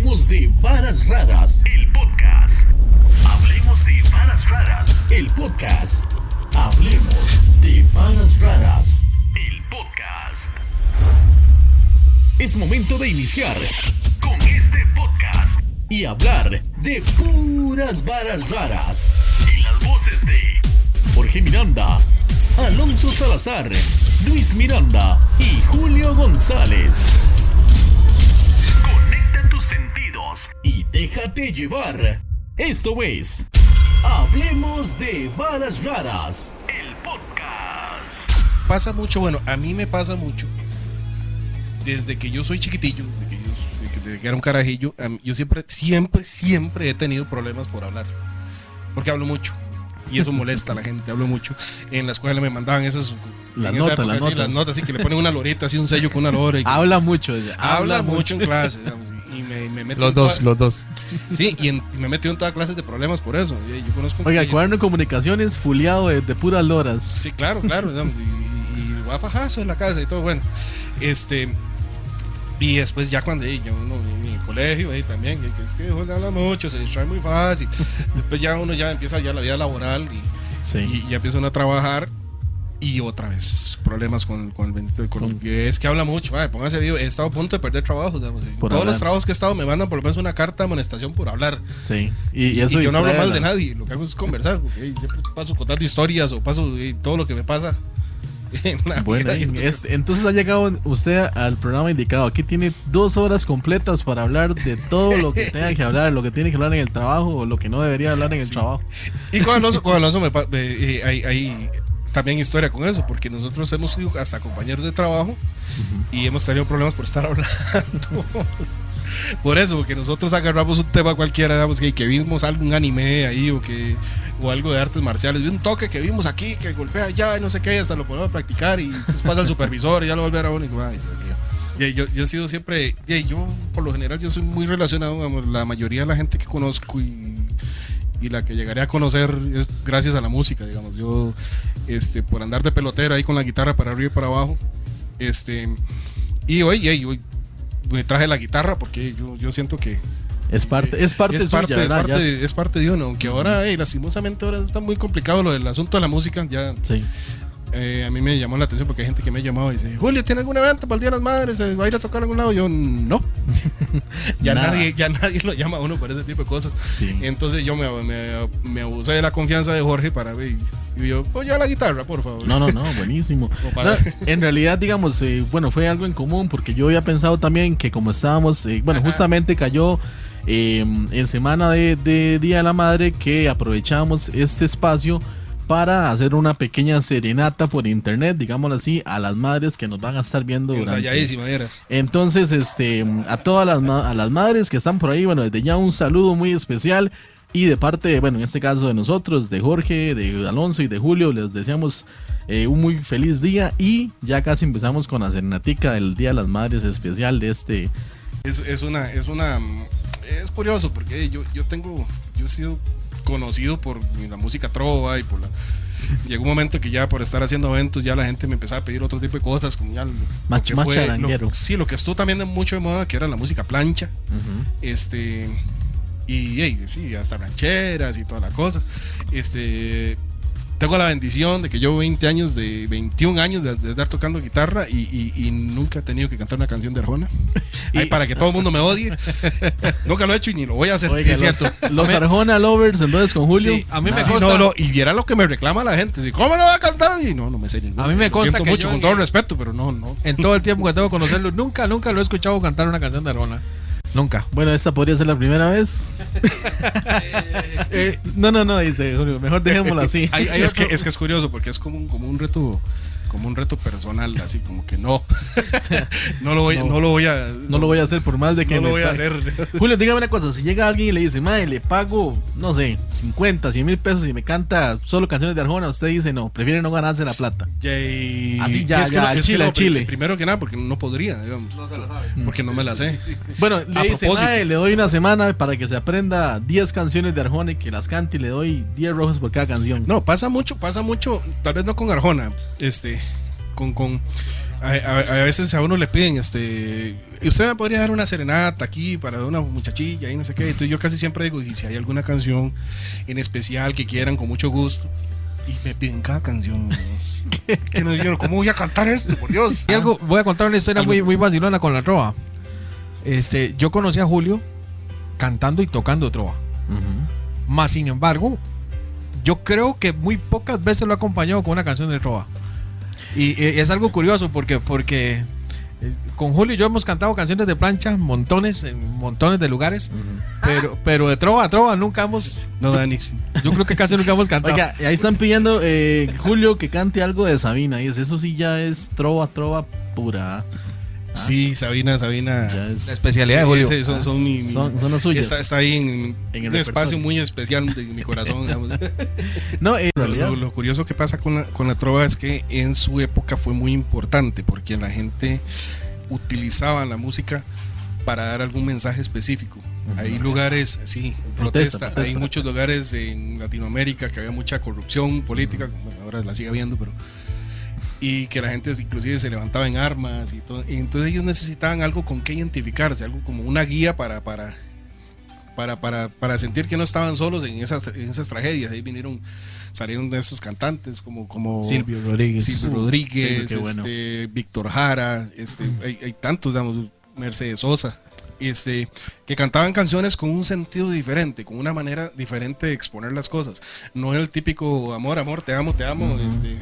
Hablemos de varas raras. El podcast. Hablemos de varas raras. El podcast. Hablemos de varas raras. El podcast. Es momento de iniciar con este podcast y hablar de puras varas raras. Y las voces de Jorge Miranda, Alonso Salazar, Luis Miranda y Julio González. Déjate llevar. Esto es Hablemos de varas raras, el podcast. Pasa mucho, bueno, a mí me pasa mucho. Desde que yo soy chiquitillo, desde que, yo, desde que- era un carajillo, yo siempre, siempre, siempre he tenido problemas por hablar. Porque hablo mucho. Y eso molesta a la gente, hablo mucho. En la escuela me mandaban esas. Esa notas, las sí, notas. las notas, así que le ponen una lorita, así un sello con una lora. y Habla mucho. ella, habla mucho en clase, digamos, me, me meto Los en dos, toda- los dos. Sí, y, en- y me metió en todas clases de problemas por eso. Y Yo conozco. Oiga, el y- cuaderno de comunicaciones fuleado de, de puras loras. Sí, claro, claro. digamos, y, y guafajazo en la casa y todo, bueno. Este. Y después ya cuando ya uno en el colegio ahí también, y que es que Jorge habla mucho, se distrae muy fácil. Después ya uno ya empieza ya la vida laboral y, Sí. y ya empieza uno a trabajar y otra vez problemas con, con el bendito con, que es que habla mucho. Póngase vivo, he estado a punto de perder trabajo. digamos, todos hablar. los trabajos que he estado me mandan por lo menos una carta de amonestación por hablar. Sí. Y, Y, y eso y yo no hablo mal de nadie, lo que hago es conversar, porque hey, siempre paso contando historias o paso todo lo que me pasa Bueno, es- entonces ha llegado usted al programa indicado. Aquí tiene dos horas completas para hablar de todo lo que tenga que hablar, lo que tiene que hablar en el trabajo o lo que no debería hablar en el trabajo. Y con Alonso, con Alonso me me- eh, hay también historia con eso, porque nosotros hemos sido hasta compañeros de trabajo y hemos tenido problemas por estar hablando. Por eso, porque nosotros agarramos un tema cualquiera, digamos, que, que vimos algún anime ahí o que o algo de artes marciales, vi un toque que vimos aquí, que golpea allá y no sé qué, hasta lo ponemos a practicar y entonces pasa el supervisor y ya lo vuelve a ver uno y ay, yo, yo he sido siempre, yo por lo general yo soy muy relacionado, digamos, la mayoría de la gente que conozco y, y la que llegaré a conocer es gracias a la música, digamos, yo este, por andar de pelotero ahí con la guitarra para arriba y para abajo, este, y hoy, y hoy me traje la guitarra porque yo, yo siento que Es parte, es parte es suya, parte, es, parte, es parte de uno, aunque ahora, hey, lastimosamente, ahora está muy complicado lo del asunto de la música. Ya sí. Eh, a mí me llamó la atención porque hay gente que me ha llamado y dice: Julio, ¿tiene algún evento para el Día de las Madres? ¿Va a ir a tocar a algún lado? Yo, no. ya, Nada. nadie, ya nadie lo llama a uno por ese tipo de cosas. Sí. Entonces yo me, me, me abusé de la confianza de Jorge para ver. Y yo, oye, la guitarra, por favor. No, no, no, buenísimo. Para- en realidad, digamos, eh, bueno, fue algo en común porque yo había pensado también que como estábamos, eh, bueno, justamente cayó eh, en semana de, de Día de la Madre que aprovechamos este espacio para hacer una pequeña serenata por internet, digámoslo así, a las madres que nos van a estar viendo durante, entonces, este, a todas las, a las madres que están por ahí, bueno, desde ya un saludo muy especial. Y de parte, bueno, en este caso de nosotros, de Jorge, de Alonso y de Julio, les deseamos eh, un muy feliz día. Y ya casi empezamos con la serenatica del Día de las Madres especial de este. Es, es una, es una, es curioso porque yo, yo tengo, yo he sido conocido por la música trova y por la, llegó un momento que ya por estar haciendo eventos ya la gente me empezaba a pedir otro tipo de cosas como ya lo, lo que fue, lo- sí, lo que estuvo también de mucho de moda que era la música plancha, este, y hey, sí, hasta rancheras y toda la cosa, este, tengo la bendición de que yo 20 años de 21 años de, de estar tocando guitarra y, y- y nunca he tenido que cantar una canción de Arjona. Ahí para que todo el mundo me odie. Nunca lo he hecho y ni lo voy a hacer. Oiga, Es los, cierto. los Arjona Lovers, entonces con Julio. Sí, a mí me Sí, consta, no, no, y viera lo que me reclama la gente. si, ¿Cómo no va a cantar? Y no, no me sé ninguna. A mí me Lo consta siento que mucho, yo con todo el respeto, pero no, no. en todo el tiempo que tengo que conocerlo, nunca, nunca lo he escuchado cantar una canción de Arjona. Nunca. Bueno, esta podría ser la primera vez. Eh, no, no, no, dice Julio, mejor dejémoslo así. Hay- hay es, que, otro- es que es curioso porque es como un, como un reto como un reto personal, así como que no. no, lo voy, no. lo voy a. No lo voy a hacer por más de que No lo voy a hacer. Julio, dígame una cosa, si llega alguien y le dice, madre, le pago, no sé, 50, 100 mil pesos y me canta solo canciones de Arjona, usted dice, no, prefiere no ganarse la plata. Yay. Así ya, es que ya, es que chile, no, al chile. Primero que nada, porque no podría, digamos. No se la sabe. Porque no me la sé. Bueno, A le dice. "Mae, le doy una semana para que se aprenda 10 canciones de Arjona y que las cante y le doy 10 rojos por cada canción. No, pasa mucho, pasa mucho, tal vez no con Arjona, este, con, con A, a- a veces a uno le piden, este, "¿Y usted me podría dar una serenata aquí para una muchachilla y no sé qué. Entonces yo casi siempre digo, y si hay alguna canción en especial que quieran con mucho gusto. Y me piden cada canción. Que no, yo, ¿Cómo voy a cantar esto? Por Dios. Y algo, voy a contar una historia muy, muy vacilona con la trova. Este, yo conocí a Julio cantando y tocando trova. Más sin embargo, yo creo que muy pocas veces lo he acompañado con una canción de trova. Y, es algo curioso porque, porque eh, con Julio y yo hemos cantado canciones de plancha, montones, en montones de lugares. Pero, pero de trova a trova nunca hemos. No, Dani. Yo creo que casi nunca hemos cantado. Oiga, ahí están pidiendo eh, Julio que cante algo de Sabina. Dice, eso sí ya es trova, trova pura. Sí, Sabina, Sabina. Ya la es, especialidad de Julio. Ese son, son mi, mi- son, son las suyas. está, está ahí en, En el un espacio muy especial de mi corazón. digamos. No, en Lo, lo- lo curioso que pasa con la, con la trova es que en su época fue muy importante porque la gente utilizaba la música para dar algún mensaje específico. Hay lugares, sí, Protesta, protesta, hay muchos lugares en Latinoamérica que había mucha corrupción política, bueno, ahora la sigue habiendo, pero y que la gente inclusive se levantaba en armas y todo. Y entonces ellos necesitaban algo con que identificarse, algo como una guía para, para, para, para, para sentir que no estaban solos en esas, en esas tragedias. Ahí vinieron, salieron de esos cantantes como, como Silvio Rodríguez. Silvio Rodríguez, Silvio, qué bueno. este, Víctor Jara, este, hay, hay tantos, digamos, Mercedes Sosa, este, que cantaban canciones con un sentido diferente, con una manera diferente de exponer las cosas. No el típico amor, amor, te amo, te amo. este,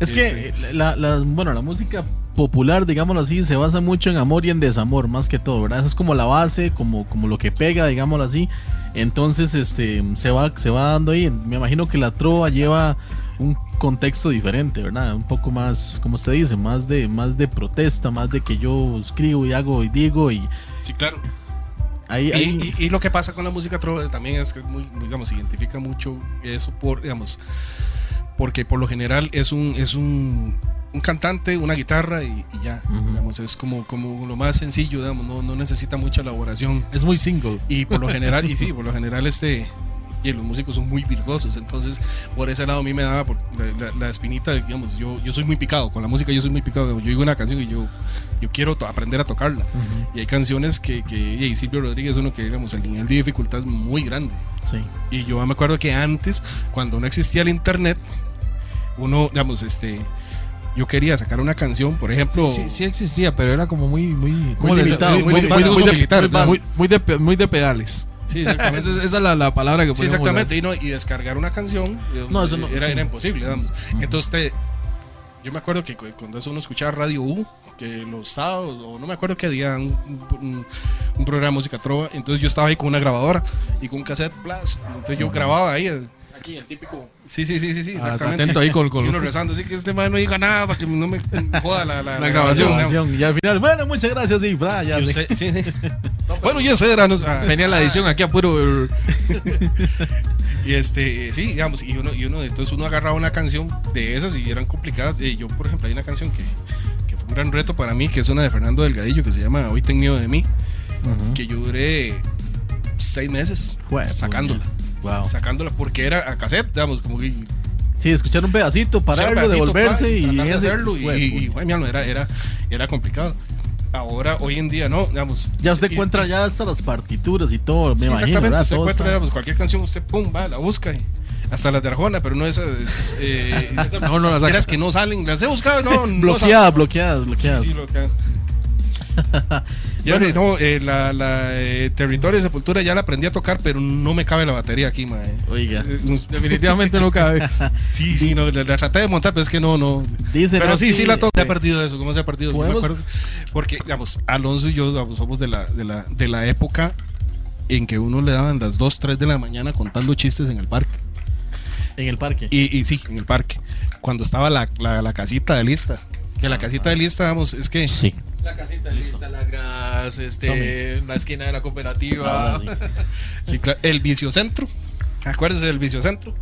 es este, que eh, la, la- bueno, la música popular, digámoslo así, se basa mucho en amor y en desamor, más que todo, ¿verdad? Esa es como la base, como, como lo que pega, digámoslo así. Entonces, este, se va, se va dando ahí. Me imagino que la trova lleva un contexto diferente, ¿verdad? Un poco más, como usted dice, más de, más de protesta, más de que yo escribo y hago y digo y Sí, claro. ahí, Y, ahí- y- y lo que pasa con la música trova también es que muy, digamos, se identifica mucho eso por, digamos, porque por lo general es un, es un, un cantante, una guitarra y, y ya, digamos, es como, como lo más sencillo, digamos, no, no necesita mucha elaboración. Es muy single. Y por lo general, y sí, por lo general este, y los músicos son muy virtuosos, entonces por ese lado a mí me daba por la, la- la espinita, digamos, yo, yo soy muy picado, con la música yo soy muy picado, yo digo una canción y yo, yo quiero aprender a tocarla. Y hay canciones que, que y Silvio Rodríguez es uno que, digamos, el nivel de dificultad es muy grande. sí. Y yo me acuerdo que antes, cuando no existía el internet, uno, digamos, este, yo quería sacar una canción, por ejemplo, Sí, sí existía, pero era como muy, muy, ¿cómo Muy limitado, muy, muy muy- muy de pedales. Sí, exactamente. Esa, es- esa es la, la palabra que Sí, podemos exactamente. Y, no, y descargar una canción eh, No, eso no- era, sí. era imposible. digamos. Entonces, te- yo me acuerdo que cu- cuando eso uno escuchaba Radio U, que los sábados, o no me acuerdo qué día, un, un- un programa de música trova. Entonces, yo estaba ahí con una grabadora y con un cassette blast. Entonces, yo grababa ahí. Aquí, el típico. Sí, sí, sí, sí, sí, Ah, exactamente. atento ahí con- con- Y uno rezando, así que este man no diga nada para que no me joda la, la, la grabación, Y al final, bueno, muchas gracias y bla, ya. Y sé. usted- sí, sí. Bueno, ya ese era. no- ah, Venía la edición aquí a puro. Y este, sí, digamos, y uno, y uno, entonces uno agarraba una canción de esas y eran complicadas. Eh, yo, por ejemplo, hay una canción que, que fue un gran reto para mí, que es una de Fernando Delgadillo, que se llama Hoy ten miedo de mí, que yo duré seis meses Jue- sacándola. Wow. Sacándola porque era a cassette, digamos, como que Sí, escuchar un pedacito, pararlo, echar pedacito, devolverse pa, y, tratar de ese- hacerlo y, y- y, alma, era, era, era complicado. Ahora, hoy en día, no, digamos. ya usted y- encuentra y- ya hasta las partituras y todo, me Sí, imagino. exactamente, ¿verdad? usted Todo encuentra está- digamos, cualquier canción, usted pum, va, la busca y hasta las de Arjona, pero no esas, es, eh, esas No, no las que no salen, las he buscado, no, no Bloqueadas, bloqueadas, salen. bloqueadas. Sí, sí, bloqueadas. Ya, no, eh, la, la eh, Territorio de Sepultura ya la aprendí a tocar, pero no me cabe la batería aquí, mae. Oiga. Eh, Definitivamente no cabe. Sí, sí, no, la, la traté de montar, pero es que no, no. Dice, pero sí, sí la toco. Se ha eh, perdido eso, ¿cómo se ha perdido? Yo me acuerdo, porque, digamos, Alonso y yo digamos, somos de la, de, la, de la época en que uno le daban las 2, 3 de la mañana contando chistes en el parque. En el parque. Y, y sí, en el parque. Cuando estaba la, la, la casita de lista. Que la casita de lista, vamos, es que. sí. La casita lista, la gras, este, la esquina de la cooperativa. Ahora sí. Sí, claro, el vicocentro. Acuérdese del vicocentro.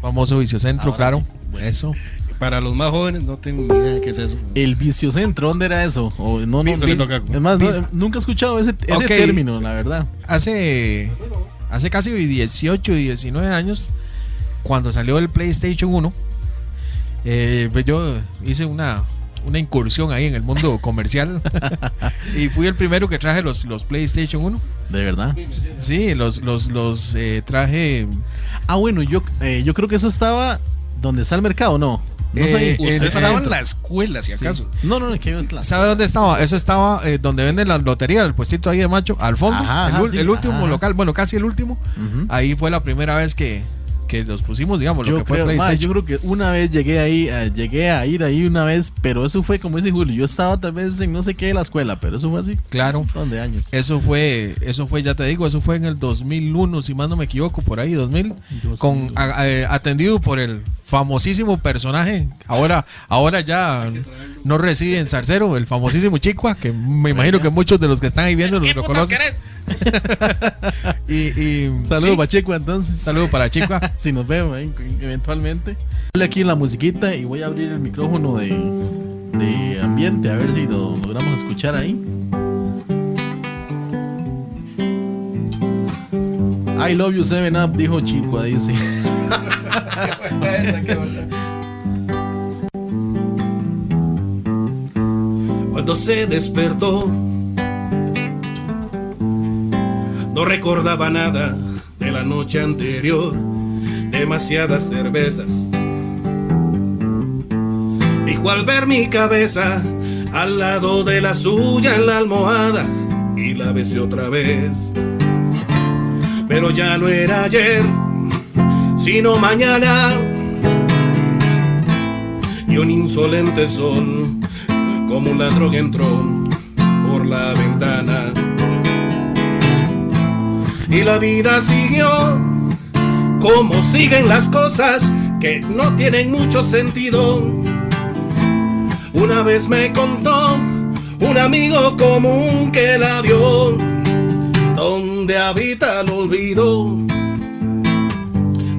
Famoso vicecentro, Ahora claro. sí. Eso. Para los más jóvenes, no tengo ni idea de qué es eso. El vicocentro, ¿dónde era eso? O, no, vi- toca. Es más, no, nunca he escuchado ese, término, la verdad. Hace, hace casi 18 y 19 años, cuando salió el PlayStation 1, eh, pues yo hice una, una incursión ahí en el mundo comercial. y fui el primero que traje los, los PlayStation 1. De verdad. Sí, los, los, los eh, traje. Ah, bueno, yo, eh, yo creo que eso estaba donde está el mercado, ¿no? No Eh. Usted estaba en la escuela, si acaso. No, no, no, que es la- ¿Sabe dónde estaba? Eso estaba eh, donde venden la lotería, el puestito ahí de macho, al fondo. Ajá, el, ajá, ul- sí, el último ajá. local, bueno, casi el último. Ahí fue la primera vez que, que los pusimos, digamos, lo que fue creo, ma, PlayStation. yo creo que una vez llegué ahí, eh, llegué a ir ahí una vez, pero eso fue como dice Julio, yo estaba tal vez en no sé qué de la escuela, pero eso fue así, Claro. un montón de años. Eso fue, eso fue, ya te digo, eso fue en el 2001, si más no me equivoco, por ahí, 2000, con, a- a- atendido por el famosísimo personaje, ahora, ahora ya no reside en Zarcero, el famosísimo Chicua, que me imagino que muchos de los que están ahí viendo lo conocen. y, y Saludos sí, Pacheco entonces. saludo para Chicua. si nos vemos ahí, eventualmente. Dale aquí en la musiquita y voy a abrir el micrófono de, de ambiente a ver si lo logramos escuchar ahí. I love you seven up, dijo Chico, dice. Cuando se despertó, no recordaba nada de la noche anterior, demasiadas cervezas. Dijo al ver mi cabeza al lado de la suya en la almohada y la besé otra vez. Pero ya no era ayer, sino mañana. Y un insolente sol como un ladrón entró por la ventana. Y la vida siguió como siguen las cosas que no tienen mucho sentido. Una vez me contó un amigo común que la vio, donde habita el olvido,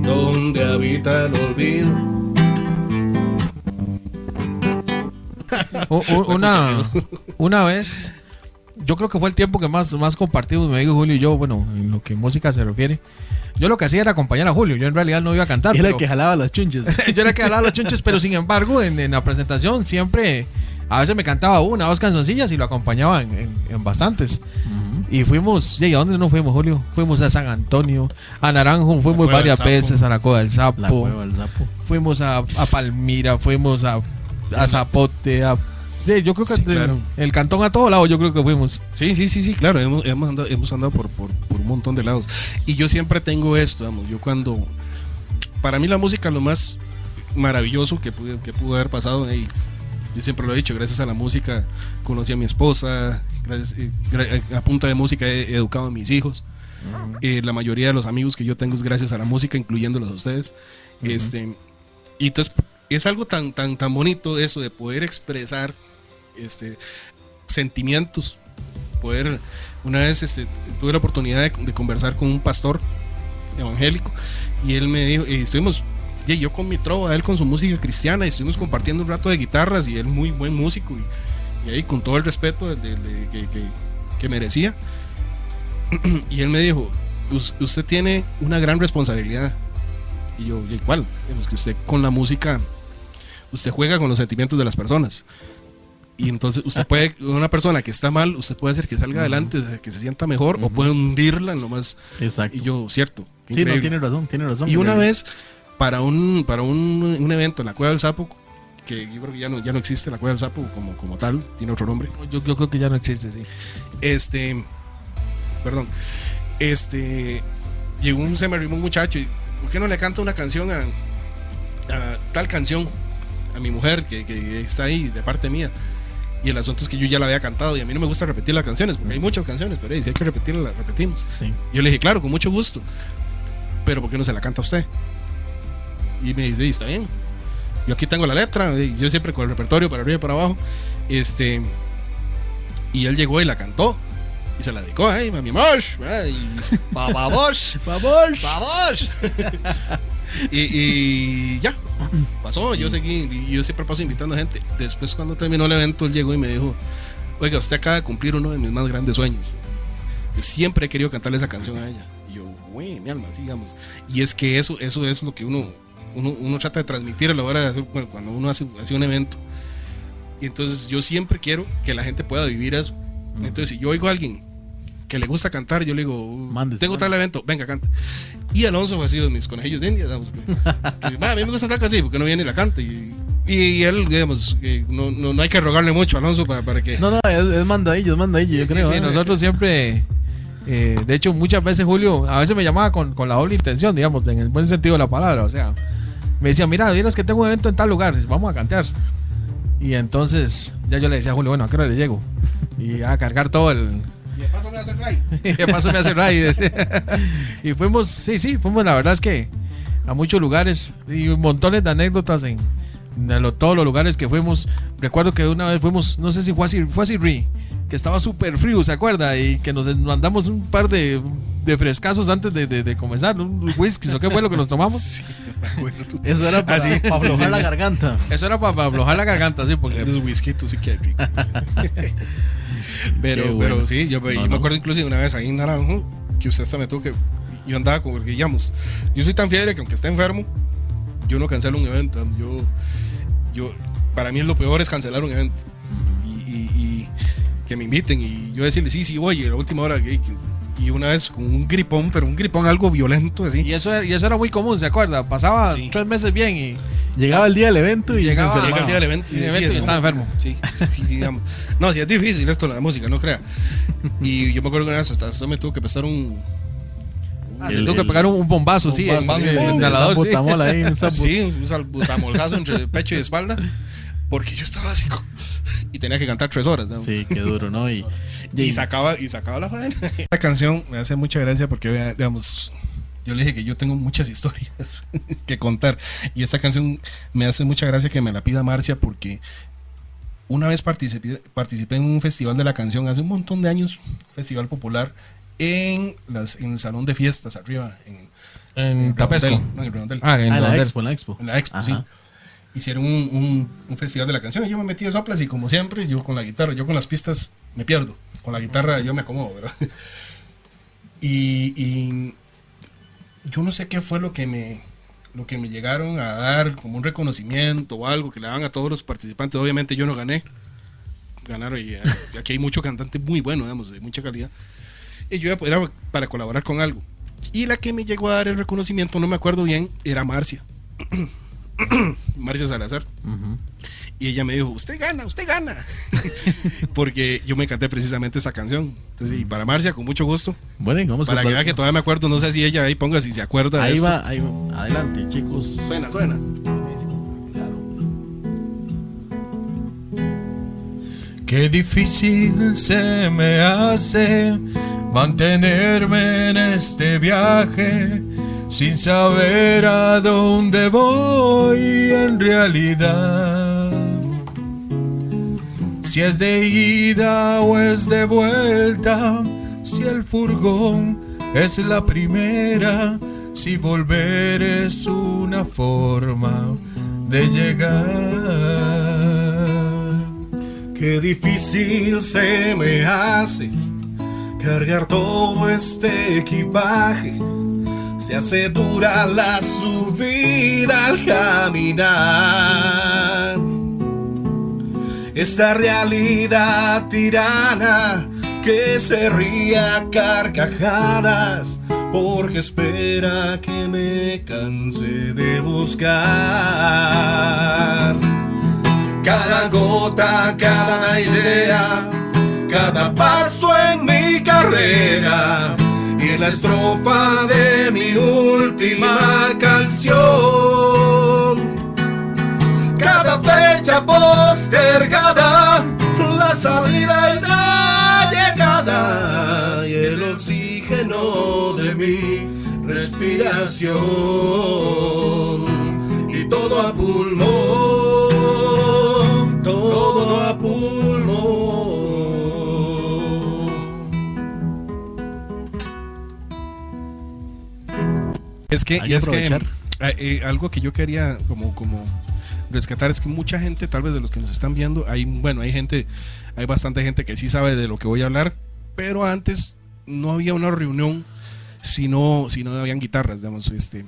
donde habita el olvido. una, una vez, yo creo que fue el tiempo que más, más compartimos mi amigo Julio y yo, bueno, en lo que música se refiere. Yo lo que hacía era acompañar a Julio, yo en realidad no iba a cantar. Era el que jalaba las chunches. yo era el que hablaba los chunches, pero sin embargo, en, en la presentación siempre, a veces me cantaba una o dos canzoncillas y lo acompañaba en, en- en bastantes. Y fuimos, ¿y a dónde no fuimos, Julio? Fuimos a San Antonio, a Naranjo, fuimos Cueva varias veces a la Cueva del Sapo, La hueva del sapo. fuimos a, a Palmira, fuimos a, a Zapote, a... sí, yo creo que Sí, del- claro. el cantón a todos lados, yo creo que fuimos. Sí, sí, sí, sí, claro, hemos, hemos andado, hemos andado por, por, por un montón de lados. Y yo siempre tengo esto, vamos, yo cuando... Para mí la música lo más maravilloso que pude, que pudo haber pasado, y yo siempre lo he dicho, gracias a la música conocí a mi esposa, gracias- eh, gra- a punta de música he educado a mis hijos. Eh, la mayoría de los amigos que yo tengo es gracias a la música, incluyéndolos a ustedes. este, y entonces es algo tan, tan, tan bonito eso de poder expresar este, sentimientos. Poder, una vez este, tuve la oportunidad de, de conversar con un pastor evangélico y él me dijo, y estuvimos, y yo con mi trova, él con su música cristiana, y estuvimos compartiendo un rato de guitarras y él muy buen músico y, y ahí con todo el respeto de- de- que, que- que merecía. y él me dijo, "Us- usted tiene una gran responsabilidad. Y yo, ¿y cuál? Que usted con la música, usted juega con los sentimientos de las personas. Y entonces usted puede, una persona que está mal, usted puede hacer que salga adelante, que se sienta mejor, o puede hundirla en lo más... Exacto. Y yo, cierto. sí, no, tiene razón, tiene razón. Y una vez, para un, para un, un evento en la Cueva del Sapo, que yo creo que ya no, ya no existe la Cueva del Sapo como, como tal, tiene otro nombre. Yo, yo creo que ya no existe, sí. Este, perdón, este, llegó un, se me arrimó un muchacho y, ¿por qué no le canta una canción a, a tal canción a mi mujer que, que está ahí de parte mía? Y el asunto es que yo ya la había cantado y a mí no me gusta repetir las canciones, porque hay muchas canciones, pero hey, si hay que repetirlas, las repetimos. Sí. Yo le dije, claro, con mucho gusto, pero ¿por qué no se la canta a usted? Y me dice, "Sí, está bien. Yo aquí tengo la letra, yo siempre con el repertorio para arriba y para abajo. Este, y él llegó y la cantó. Y se la dedicó, ay, mami Mosh, ay, Baba Bosh, ¡Vamos! vamos. Y, y ya, pasó, yo seguí, y yo siempre paso invitando a gente. Después cuando terminó el evento, él llegó y me dijo, oiga, usted acaba de cumplir uno de mis más grandes sueños. Yo siempre he querido cantarle esa canción a ella. Y yo, güey, mi alma, así digamos. Y es que eso, eso es lo que uno, uno, uno trata de transmitir a la hora de hacer, cuando uno hace, hace un evento. Y entonces yo siempre quiero que la gente pueda vivir eso. Entonces, si yo oigo a alguien que le gusta cantar, yo le digo, Mándese, tengo tal evento, venga, canta. Y Alonso fue sido de mis conejillos de India, digamos, que, que, "Ma, a mí me gusta tal así, porque no viene y la canta. Y, y él, digamos, no, no, no hay que rogarle mucho a Alonso para, para que... No, no, es, es mandadillo, es mandadillo, yo Sí, creo. sí, ¿eh? nosotros siempre. eh, de hecho, muchas veces Julio, a veces me llamaba con, con la doble intención, digamos, en el buen sentido de la palabra. O sea, me decía, mira, vieras que tengo un evento en tal lugar, vamos a cantar. Y entonces, ya yo le decía a Julio, bueno, ¿a qué hora le llego? Y a cargar todo el. Y de paso me hace ray. y de paso me hace ray. y fuimos, sí, sí, fuimos, la verdad es que a muchos lugares y montones de anécdotas en, en lo- todos los lugares que fuimos. Recuerdo que una vez fuimos, no sé si fue así, fue así, Ri, que estaba súper frío, ¿se acuerda? Y que nos mandamos un par de, de frescazos antes de, de- de comenzar, un whisky, ¿o qué fue lo que nos tomamos? Sí, me. Eso era para, Ah, sí, para sí, aflojar sí, la sí. garganta. Eso era para, aflojar la garganta, sí, porque Esos whisky sí que rico. pero, bueno. pero sí, yo, me- No, yo me no. acuerdo incluso una vez ahí en Naranjo que usted hasta me tuvo que. Yo andaba como, digamos, yo soy tan fiebre que aunque esté enfermo, yo no cancelo un evento. Yo, yo, para mí es lo peor es cancelar un evento. Y, y- y que me inviten y yo decirle, sí, sí, voy, y a la última hora, que- y una vez con un gripón, pero un gripón algo violento así. Y eso, era- y eso era muy común, ¿se acuerda? Pasaba Sí. tres meses bien y Llegaba el día del evento y Llegaba- se Llega el día del evento Y el sí, es y estaba enfermo. Sí, sí, sí, digamos. No, sí, es difícil esto, la música, no crea. Y yo me acuerdo que una vez hasta, hasta me tuvo que prestar un. ah, El- se tuvo que pegar un, un bombazo, sí, Un sí, el el inhalador, sí. ahí, un Sí, un salbutamolzazo entre pecho y espalda. Porque yo estaba así. como- Y tenía que cantar tres horas. ¿no? Sí, qué duro, ¿no? Y, Y sacaba, y sacaba la faena. Esta canción me hace mucha gracia porque, digamos, yo le dije que yo tengo muchas historias que contar. Y esta canción me hace mucha gracia que me la pida Marcia porque una vez participé, participé en un festival de la canción hace un montón de años, festival popular, en, las, en el salón de fiestas arriba, en, En Tapesco. Redondel, no, en Redondel. Ah, en Ah, en la expo, en la expo. En la expo, Ajá. sí. Hicieron un, un- un festival de la canción y yo me metí de soplas y como siempre, yo con la guitarra, yo con las pistas me pierdo. Con la guitarra yo me acomodo, ¿verdad? Y, y yo no sé qué fue lo que me lo que me llegaron a dar como un reconocimiento o algo que le daban a todos los participantes. Obviamente yo no gané. Ganaron y, eh, aquí hay mucho cantante muy bueno, digamos, de mucha calidad. Y yo era para colaborar con algo. Y la que me llegó a dar el reconocimiento, no me acuerdo bien, era Marcia. Marcia Salazar. Y ella me dijo, usted gana, usted gana. Porque yo me canté precisamente esa canción. Entonces, y para Marcia, con mucho gusto. Bueno, vamos Para que vea que todavía me acuerdo, no sé si ella ahí ponga si se acuerda de Ahí esto. va, ahí va. Adelante, chicos. Suena, suena. Qué difícil se me hace mantenerme en este viaje sin saber a dónde voy en realidad. Si es de ida o es de vuelta, si el furgón es la primera, si volver es una forma de llegar. Qué difícil se me hace cargar todo este equipaje. Se hace dura la subida al caminar. Esta realidad tirana que se ría a carcajadas porque espera que me canse de buscar. Cada gota, cada idea, cada paso en mi carrera y es la estrofa de mi última canción. Cada fecha postergada, la salida y la llegada y el oxígeno de mi respiración y todo a pulmón, Es que, y es que aprovechar. eh, eh, algo que yo quería como, como rescatar es que mucha gente, tal vez de los que nos están viendo, hay, bueno, hay gente, hay bastante gente que sí sabe de lo que voy a hablar, pero antes no había una reunión si no, si no habían guitarras, digamos, este.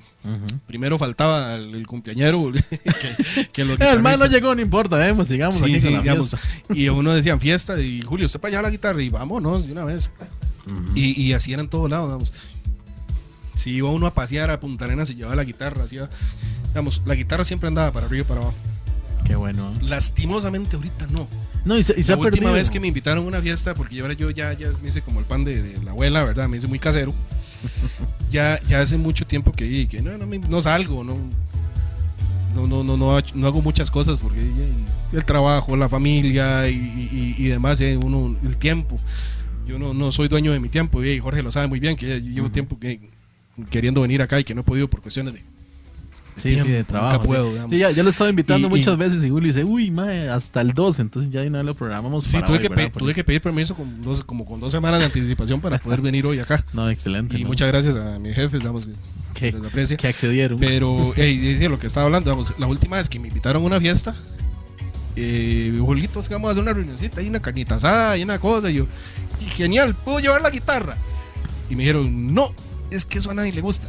Primero faltaba el, el cumpleañero, que, que los El guitarristas- llegó, no importa, vemos, sigamos Sí, aquí sí, con la digamos, y uno decía fiesta y Julio, usted para allá la guitarra y vámonos de una vez. y, y así era en todos lados, digamos. Si iba uno a pasear a Punta Arenas y llevaba la guitarra, iba- digamos, la guitarra siempre andaba para arriba y para abajo. Qué bueno. ¿eh? Lastimosamente ahorita no. No, y se, y se La última perdido. vez que me invitaron a una fiesta, porque yo ahora yo ya, ya me hice como el pan de, de la abuela, ¿verdad? Me hice muy casero. ya, ya hace mucho tiempo que, que no, no, me- no salgo, no, no, no, no, no, no hago muchas cosas porque el trabajo, la familia y, y- y demás, uno, el tiempo. Yo no, no soy dueño de mi tiempo y Jorge lo sabe muy bien, que llevo tiempo que, queriendo venir acá y que no he podido por cuestiones de... Sí, sí, de tiempo, trabajo. nunca puedo, sí. digamos. Sí, ya, ya lo he estado invitando Y- muchas y- veces y Julio dice, uy, mae, hasta el 12, entonces ya de una vez lo programamos. Sí, para tuve hoy, que, pedir permiso con dos, como con dos semanas de anticipación para poder venir hoy acá. No, excelente. Y ¿no? muchas gracias a mis jefes, damos que, les aprecia. que accedieron. Pero, ey, decía lo que estaba hablando, vamos, la última vez que me invitaron a una fiesta, eh, Julito, es que vamos a hacer una reunioncita, hay una carnita asada, hay una cosa, y yo, y genial, ¿puedo llevar la guitarra? Y me dijeron, no, es que eso a nadie le gusta,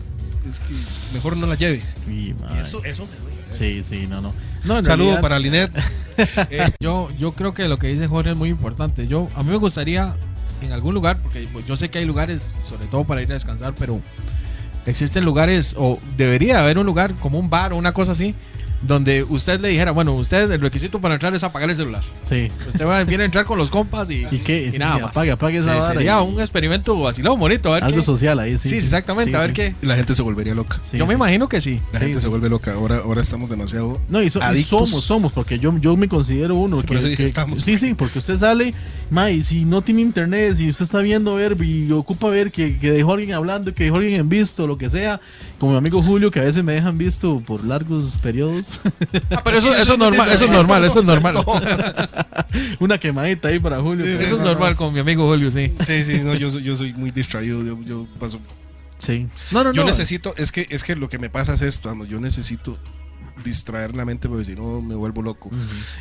es que mejor no la lleve. Y eso, eso me duele. Sí, sí, no, no. no Saludo realidad- para Linet. Eh, Yo, yo creo que lo que dice Jorge es muy importante. Yo, a mí me gustaría en algún lugar, porque pues, yo sé que hay lugares, sobre todo para ir a descansar, pero existen lugares, o debería haber un lugar como un bar o una cosa así, donde usted le dijera, bueno, usted el requisito para entrar es apagar el celular. Sí. Usted va, viene a entrar con los compas y, ¿Y qué? y Sí, nada sí, más. apague, apague esa Sí, vara Sería y- un experimento vacilado bonito. A ver Algo qué- social ahí, sí. Sí, exactamente, Sí, a ver sí. qué. la gente se volvería loca. Sí, yo me imagino que sí. La Sí, gente sí. se vuelve loca. Ahora, ahora estamos demasiado No, y, so- y adictos. somos, somos, porque yo, yo me considero uno. Sí, que, que- estamos. sí, sí, porque usted sale, ma, y si no tiene internet, si usted está viendo ver y ocupa ver que, que dejó alguien hablando, que dejó alguien en visto, lo que sea, como mi amigo Julio, que a veces me dejan visto por largos periodos, Ah, pero eso, eso es normal, eso es normal, eso es normal. una quemadita ahí para Julio. Eso es normal con mi amigo Julio, sí. Sí, sí, no, yo, soy- yo soy muy distraído. Yo, yo paso Sí. No, no, Yo no. necesito, es que, es que lo que me pasa es esto, yo necesito distraer la mente porque si no me vuelvo loco.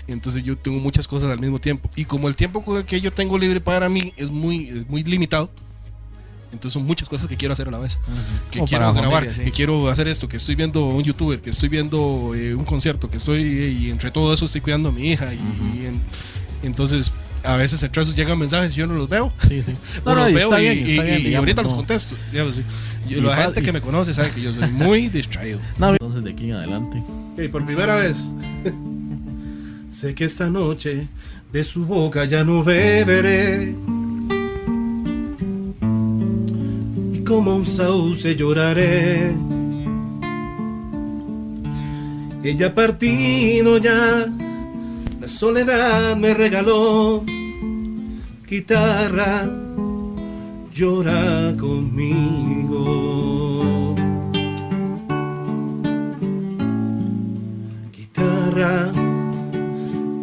Entonces yo tengo muchas cosas al mismo tiempo. Y como el tiempo que yo tengo libre para mí es muy, es muy limitado, entonces son muchas cosas que quiero hacer a la vez. Que quiero grabar, familia, sí. que quiero hacer esto, que estoy viendo un youtuber, que estoy viendo eh, un concierto, que estoy, y entre todo eso estoy cuidando a mi hija. Y, y en- entonces a veces entre esos llegan mensajes y yo no los veo. Sí, sí. No, no, los veo y, bien, y- bien, y digamos, ahorita los contesto. digamos, sí. Y Y la gente y- que me conoce sabe que yo soy muy distraído. Entonces de aquí en adelante. Ok, por primera vez. sé que esta noche de su boca ya no beberé. Como un sauce lloraré. Ella ha partido ya. La soledad me regaló. Guitarra, llora conmigo. guitarra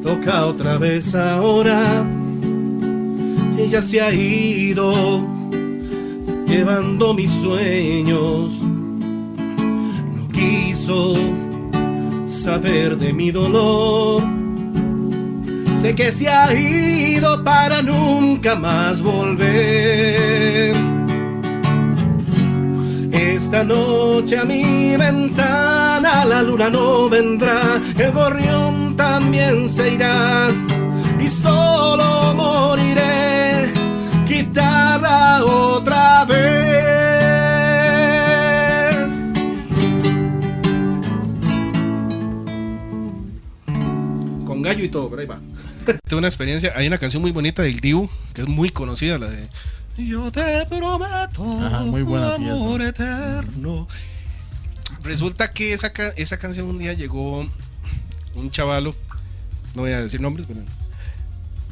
toca otra vez ahora. Ella se ha ido llevando mis sueños. No quiso saber de mi dolor. Sé que se ha ido para nunca más volver. Esta noche a mi ventana la luna no vendrá, el gorrión también se irá y todo, pero ahí va. Tengo una experiencia, hay una canción muy bonita del Diu, que es muy conocida, la de Yo te prometo Ajá, muy buena un amor eterno. Resulta que esa, esa canción un día llegó un chavalo, no voy a decir nombres, pero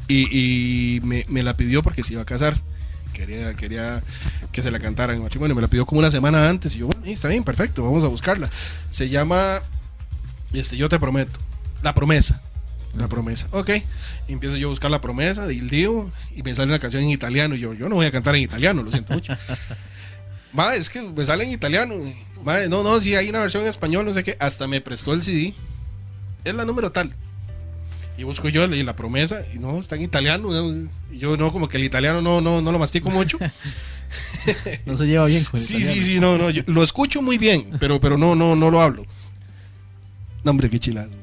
y, y me, me la pidió porque se iba a casar. Quería, quería que se la cantara en matrimonio. Me la pidió como una semana antes. Y yo, bueno, está bien, perfecto, vamos a buscarla. Se llama este, Yo te prometo. La promesa. La promesa. Ok. Y empiezo yo a buscar la promesa de Il Dio y me sale una canción en italiano. Y yo, yo no voy a cantar en italiano, lo siento mucho. Madre, es que me sale en italiano. No, no, sí hay una versión en español, no sé qué. Hasta me prestó el CD. Es la número tal. Y busco yo la promesa y no, está en italiano. ¿no? Y yo no, como que el italiano no, no, no lo mastico mucho. No se lleva bien con el Sí, sí, sí, no, no, yo lo escucho muy bien, pero, pero no, no, no lo hablo. No, hombre, qué chilazo.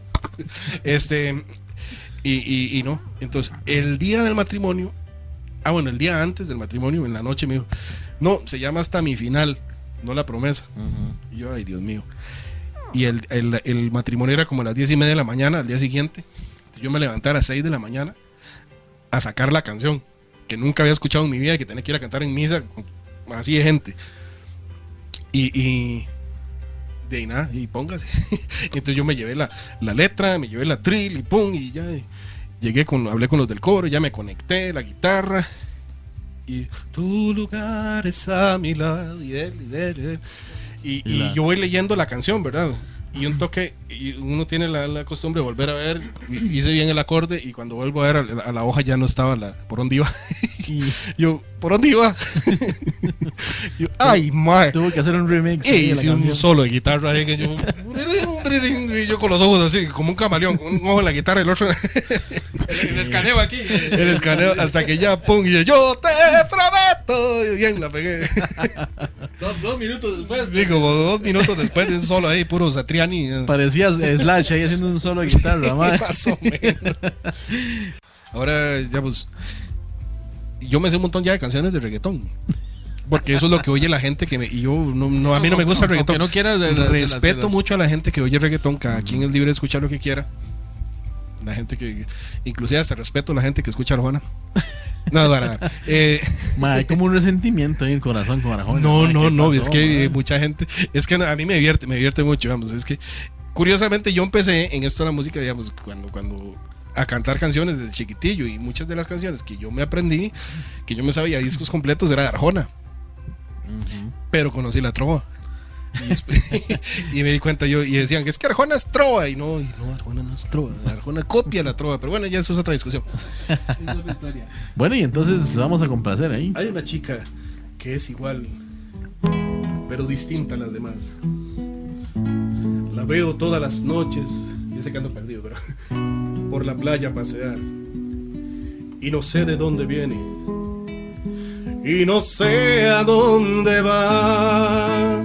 Este, y, y, y no, entonces, el día del matrimonio, ah, bueno, el día antes del matrimonio, en la noche me dijo, no, se llama hasta mi final, no la promesa. Y yo, ay, Dios mío. Y el, el, el matrimonio era como a las diez y media de la mañana, al día siguiente. Yo me levanté a las 6 de la mañana a sacar la canción que nunca había escuchado en mi vida y que tenía que ir a cantar en misa, así de gente. Y, y de ahí nada, y póngase. Entonces yo me llevé la, la letra, me llevé la trill y pum, y ya y llegué con, hablé con los del coro, ya me conecté, la guitarra. Y tu lugar es a mi lado, y él, y él, y él. Y, yo voy leyendo la canción, ¿verdad? Y un toque, y uno tiene la, la costumbre de volver a ver, hice bien el acorde, y cuando vuelvo a ver a, la- a la hoja ya no estaba la, por dónde iba. Yo, ¿por dónde iba? yo, ay, mae. tuvo que hacer un remix. Y hice un solo de guitarra ahí que yo, y yo con los ojos así, como un camaleón, con un ojo en la guitarra y el otro El escaneo aquí. el escaneo, hasta que ya pum, y yo te prometo. Y bien, la pegué. Dos, dos minutos después. Sí, como dos minutos después de un solo ahí, puro Satriani. Parecía Slash ahí haciendo un solo de guitarra, mae. Más o menos. Ahora, ya pues. Yo me sé un montón ya de canciones de reggaetón. Porque eso es lo que oye la gente que me. Y yo, no, no, a mí no me gusta el reggaetón. no quieras de- de- de las- de Respeto las- mucho a la gente que oye reggaetón. Cada quien es libre de escuchar lo que quiera. La gente que. Inclusive hasta respeto a la gente que escucha Arjona. No, para. Eh, hay como un resentimiento en el corazón con Arjona. no, no, ¿qué no, pasó, es que eh, mucha gente, es que a mí me divierte, me divierte mucho, digamos, es que curiosamente yo empecé en esto de la música, digamos, cuando, cuando a cantar canciones desde chiquitillo y muchas de las canciones que yo me aprendí, que yo me sabía discos completos era de Arjona, pero conocí la trova. Y, después- y me di cuenta yo, y decían que es que Arjona es trova, y no, y no, Arjona no es trova, Arjona copia la trova, pero bueno, ya eso es otra discusión. Bueno, y entonces vamos a complacer ahí. Hay una chica que es igual, pero distinta a las demás. La veo todas las noches, yo sé que ando perdido, pero por la playa a pasear. Y no sé de dónde viene. Y no sé a dónde va.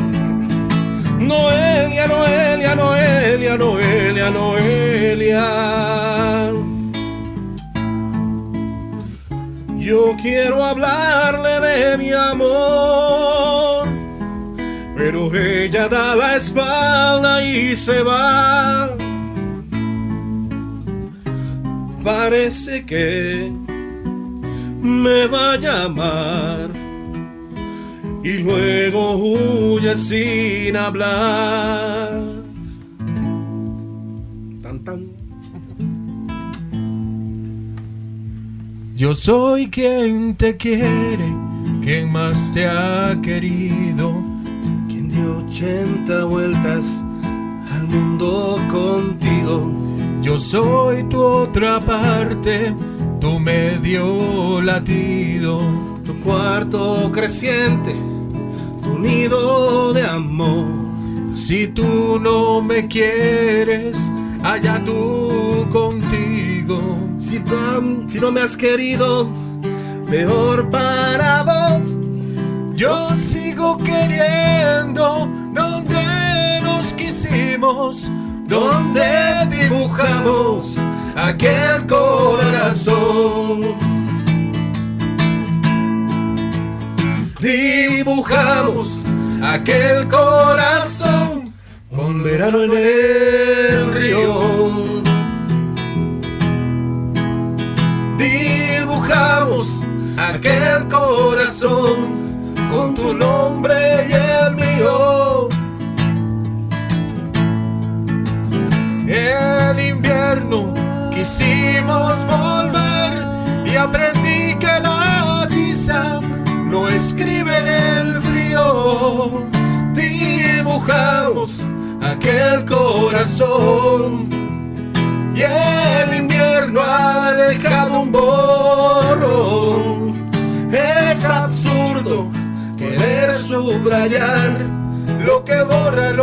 Noelia, Noelia, Noelia, Noelia, Noelia. Yo quiero hablarle de mi amor, pero ella da la espalda y se va. Parece que me va a llamar y luego huye sin hablar. Tan tan. Yo soy quien te quiere, quien más te ha querido. Quien dio 80 vueltas al mundo contigo. Yo soy tu otra parte, tu medio latido. Tu cuarto creciente, nido de amor. Si tú no me quieres, allá tú contigo. Si, si no me has querido, mejor para vos. Yo sigo queriendo donde nos quisimos, Donde dibujamos aquel corazón. Dibujamos aquel corazón con verano en el río. Dibujamos aquel corazón con tu nombre y el mío. El invierno quisimos volver y aprendí que la tiza lo escribe en el frío. Dibujamos aquel corazón y el invierno ha dejado un borro. Es absurdo querer subrayar lo que borra el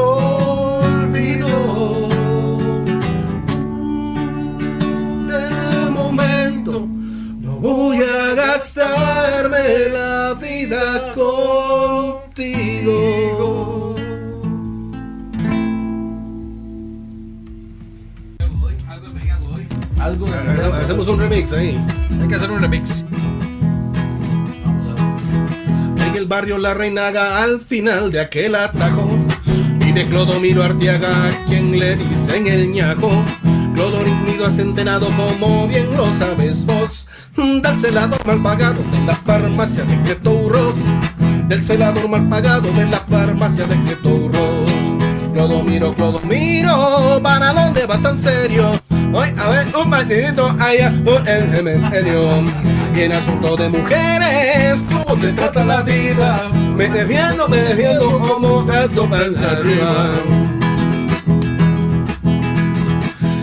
vida contigo. Algo de Hacemos un remix ahí. Hay que hacer un remix. Vamos a ver. En el barrio La Reinaga, al final de aquel atajo, vive Clodomiro Arteaga, quien le dicen el ñajo. Clodomiro ha centenado como bien lo sabes vos. Del celador mal pagado de la farmacia de Cletouros. Del celador mal pagado de la farmacia de Cletouros. Clodomiro, Clodomiro, ¿para dónde vas tan serio? Voy a ver un bandito allá por el cementerio. Y en asunto de mujeres, ¿cómo te trata la vida? Me defiendo, me defiendo como gato panza arriba.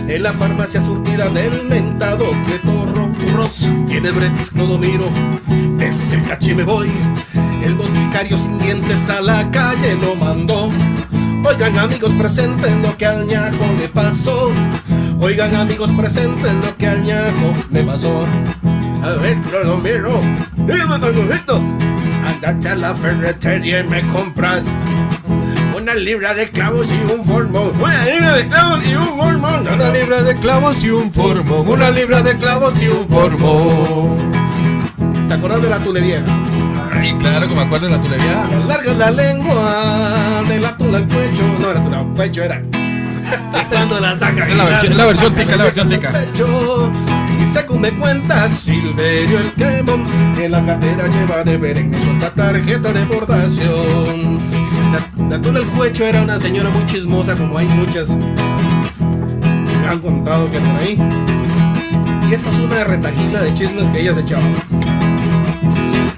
En la farmacia surtida del mentado Cletorro Ros Tiene bretis Clodomiro Es el cachi me voy El boticario sin dientes a la calle lo mandó. Oigan amigos presenten lo que al ñajo le pasó. Oigan amigos presenten lo que al ñajo le pasó. A ver Clodomiro Dime Andate a la ferretería y me compras una libra de clavos y un formón. Una libra de clavos y un formón. Una libra de clavos y un formón. Una libra de clavos y un formón. ¿Te acuerdas de la tulería? Ay, claro que me acuerdo de la tulevia. Larga la lengua de la tula al cuello. No era tula al cuello, era. Y cuando la saca. Esa es la versión- la versión tica, la versión tica. Y según me cuenta Silverio el quemón En la cartera lleva de perenne Suelta tarjeta de portación Tula al cuello era una señora muy chismosa Como hay muchas Me han contado que por ahí. Y esa es una retajila de chismes que ella se echaba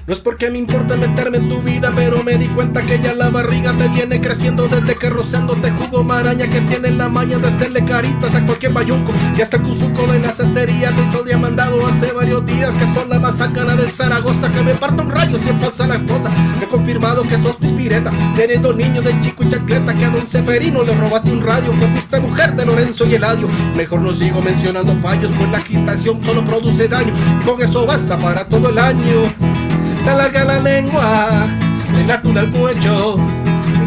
no es porque me importa meterme en tu vida, pero me di cuenta que ya la barriga te viene creciendo desde que rozándote jugo maraña que tiene la maña de hacerle caritas a cualquier bayunco. Y hasta el cuzuco de la cestería le ha mandado hace varios días que son la más sacana del Zaragoza. Que me parta un rayo si es falsa la cosa. He confirmado que sos pispireta, teniendo niño de chico y chancleta. Que a don Seferino le robaste un radio, que fuiste mujer de Lorenzo y Eladio. Mejor no sigo mencionando fallos, pues la quistación solo produce daño. Con eso basta para todo el año. Te alarga la lengua, le natura al cuello.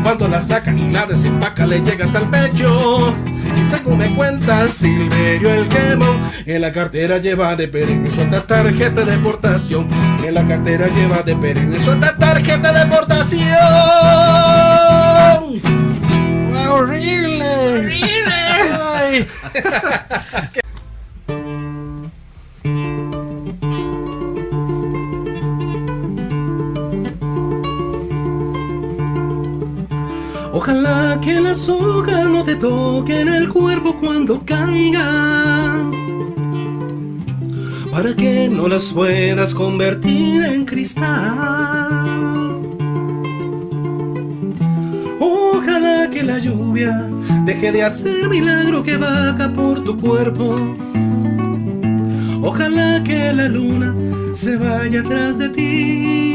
Cuando la sacan y la desempaca, le llega hasta el pecho. Y según me cuenta Silverio el quemón, en la cartera lleva de perenne suelta tarjeta de portación. En la cartera lleva de suelta tarjeta de portación. ¡Horrible! ¡Horrible! Ay. que las hojas no te toquen el cuerpo cuando caigan. Para que no las puedas convertir en cristal. Ojalá que la lluvia deje de hacer milagro que baja por tu cuerpo. Ojalá que la luna se vaya atrás de ti.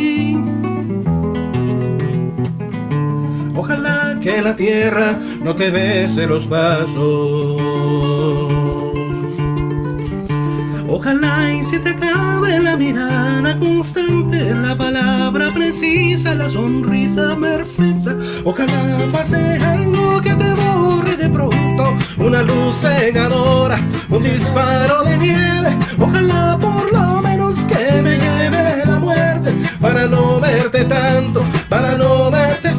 Ojalá que la tierra no te bese los pasos. Ojalá y se te acabe la mirada constante, la palabra precisa, la sonrisa perfecta. Ojalá pase algo que te borre de pronto, una luz cegadora, un disparo de nieve. Ojalá por lo menos que me lleve la muerte para no verte tanto, para no verte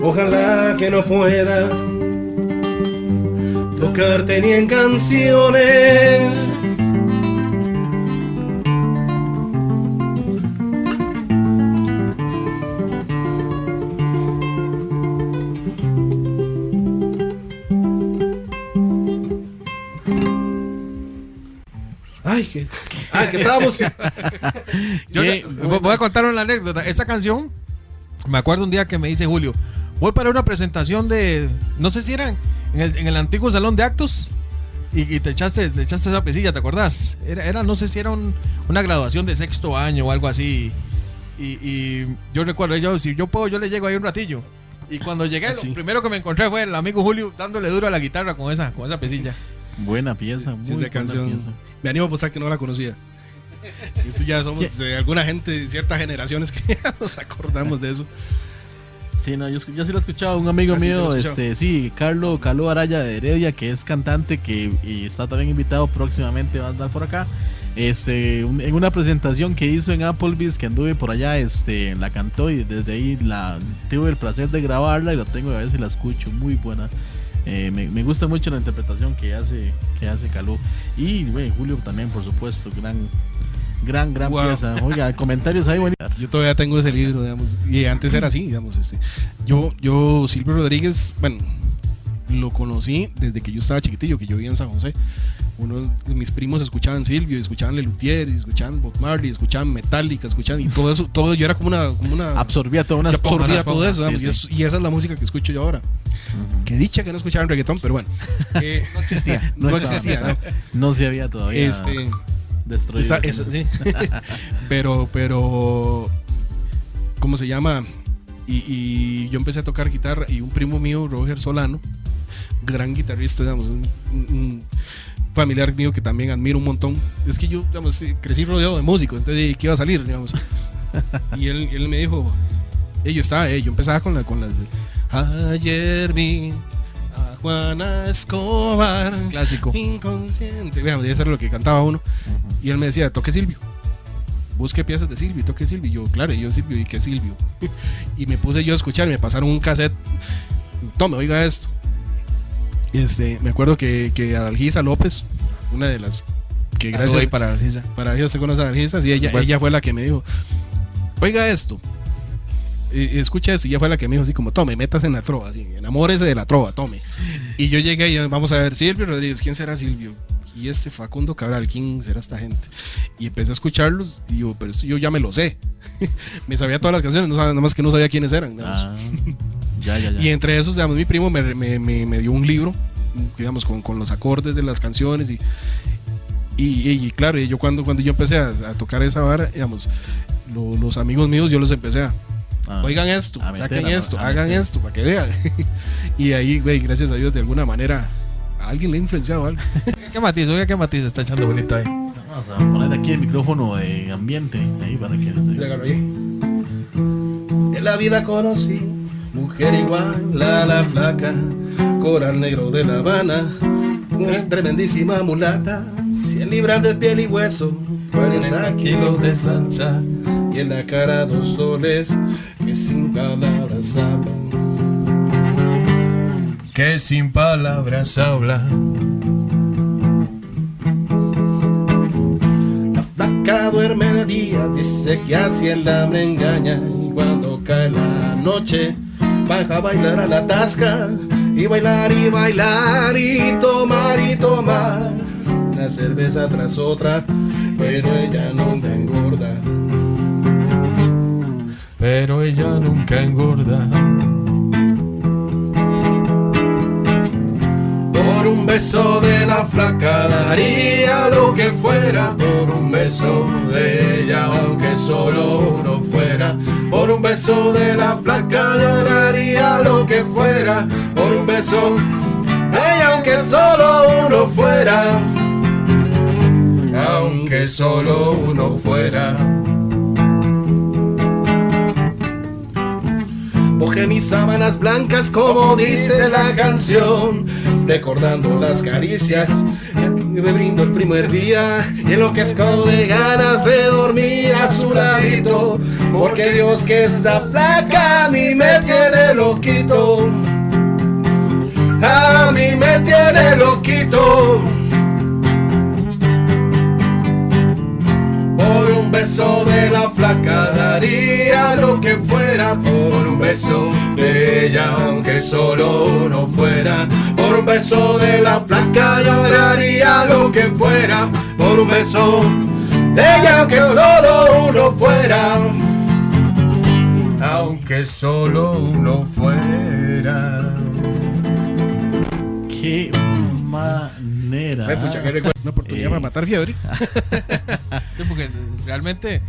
Ojalá que no pueda tocarte ni en canciones. Ay, que, ay, que estábamos. Yo voy a contar una anécdota. Esta canción, me acuerdo un día que me dice Julio, voy para una presentación de, no sé si eran en el, en el antiguo salón de actos y, y te echaste, te echaste esa pesilla, ¿te acordás? Era, era no sé si era un- una graduación de sexto año o algo así. Y, y yo recuerdo, yo, si yo puedo, yo le llego ahí un ratillo. Y cuando llegué, Así. lo primero que me encontré fue el amigo Julio dándole duro a la guitarra con esa, con esa pesilla. Buena pieza, muy Sí, esa buena canción. pieza. Me animo a apostar que no la conocía. Eso ya somos de alguna gente de ciertas generaciones que ya nos acordamos de eso. Sí, no, yo, yo sí lo he escuchado, un amigo Ah, sí, sí mío, escuchado. este, sí, Carlos Caló Araya de Heredia, que es cantante, que y está también invitado próximamente, va a andar por acá. Este, un- en una presentación que hizo en Applebee's, que anduve por allá, este, la cantó y desde ahí la tuve el placer de grabarla y la tengo a ver si la escucho, muy buena. Eh, me, me gusta mucho la interpretación que hace, que hace Caló. Y güey, Julio también, por supuesto, gran, gran, gran Wow. pieza. Oiga, comentarios ahí, bueno. Yo todavía tengo ese libro, digamos. Y antes era así, digamos. Este. Yo, yo, Silvio Rodríguez, bueno, lo conocí desde que yo estaba chiquitillo, que yo vivía en San José. Uno de mis primos escuchaban Silvio, escuchaban Lelutier, escuchaban Bob Marley, escuchaban Metallica, escuchaban y todo eso, todo yo era como una, como una Absorbía toda una absorbía todo esponja. eso, digamos, Sí, y, es- y esa es la música que escucho yo ahora. Que dicha que no escuchaban reggaetón, pero bueno, eh, No existía. no, No existía. ¿no? No se había todavía Este, destruido. esa- esa- sí. pero, pero, ¿cómo se llama? Y, y yo empecé a tocar guitarra y un primo mío, Roger Solano, gran guitarrista, digamos, un, un familiar mío que también admiro un montón. Es que yo, digamos, crecí rodeado de músicos, entonces, ¿qué iba a salir, digamos? Y él, él me dijo, yo estaba, eh, yo empezaba con, la, con las de, ayer vi Juana Escobar. Clásico. Inconsciente. Veamos, eso era lo que cantaba uno. Y él me decía, toque Silvio. Busque piezas de Silvio, toque Silvio. Y yo, claro, yo Silvio, ¿y qué Silvio? y me puse yo a escuchar, me pasaron un cassette. Tome, oiga esto. Y este, me acuerdo que, que Adalgisa López, una de las que Gracias para la risa. para ella se conoce a Adalgisa, ella, supuesto. ella fue la que me dijo, oiga esto. Escucha esto, y ella fue la que me dijo así como, tome, métase en la trova, así, enamórese de la trova, tome. Y yo llegué y vamos a ver, Silvio Rodríguez, ¿quién será Silvio? Y este Facundo Cabral, ¿quién será esta gente? Y empecé a escucharlos y yo, pero esto yo ya me lo sé. me sabía todas las canciones, no nada más que no sabía quiénes eran. Ah, ya, ya, ya. Y entre esos, digamos, mi primo me, me- me- me dio un libro, digamos, con, con los acordes de las canciones y, y, y claro, y yo cuando, cuando yo empecé a, a tocar esa vara, digamos, lo- los amigos míos yo los empecé a, Ah, oigan esto, a meter, saquen esto, hagan esto, para que vean. y ahí, güey, gracias a Dios, de alguna manera, a alguien le ha influenciado algo. Oiga, ¿Qué matiz? Oiga, ¿qué matiz está echando bonito ahí? Vamos a poner aquí el micrófono de ambiente. Ahí para que. Le agarro ahí. En la vida conocí mujer igual a la flaca, coral negro de La Habana, una tremendísima mulata, 100 libras de piel y hueso, 40 kilos de salsa, en la cara dos soles que sin palabras hablan. Que sin palabras habla. La flaca duerme de día, dice que así el hambre engaña. Y cuando cae la noche, baja a bailar a la tasca. Y bailar y bailar y tomar y tomar. Una cerveza tras otra, pero ella no me engorda. Pero ella nunca engorda. Por un beso de la flaca daría lo que fuera. Por un beso de ella, aunque solo uno fuera. Por un beso de la flaca yo daría lo que fuera. Por un beso de ella, aunque solo uno fuera. Aunque solo uno fuera. Mojé mis sábanas blancas como dice la canción, recordando las caricias me brindo el primer día. Y enloquezco de ganas de dormir a su ladito. Porque Dios que esta placa a mí me tiene loquito. A mí me tiene loquito beso de la flaca daría lo que fuera por un beso de ella aunque solo uno fuera por un beso de la flaca lloraría lo que fuera por un beso de ella aunque solo uno fuera aunque solo uno fuera Qué manera. Ay, pucha, recuerdo. Una oportunidad Eh. para matar fiebre. Realmente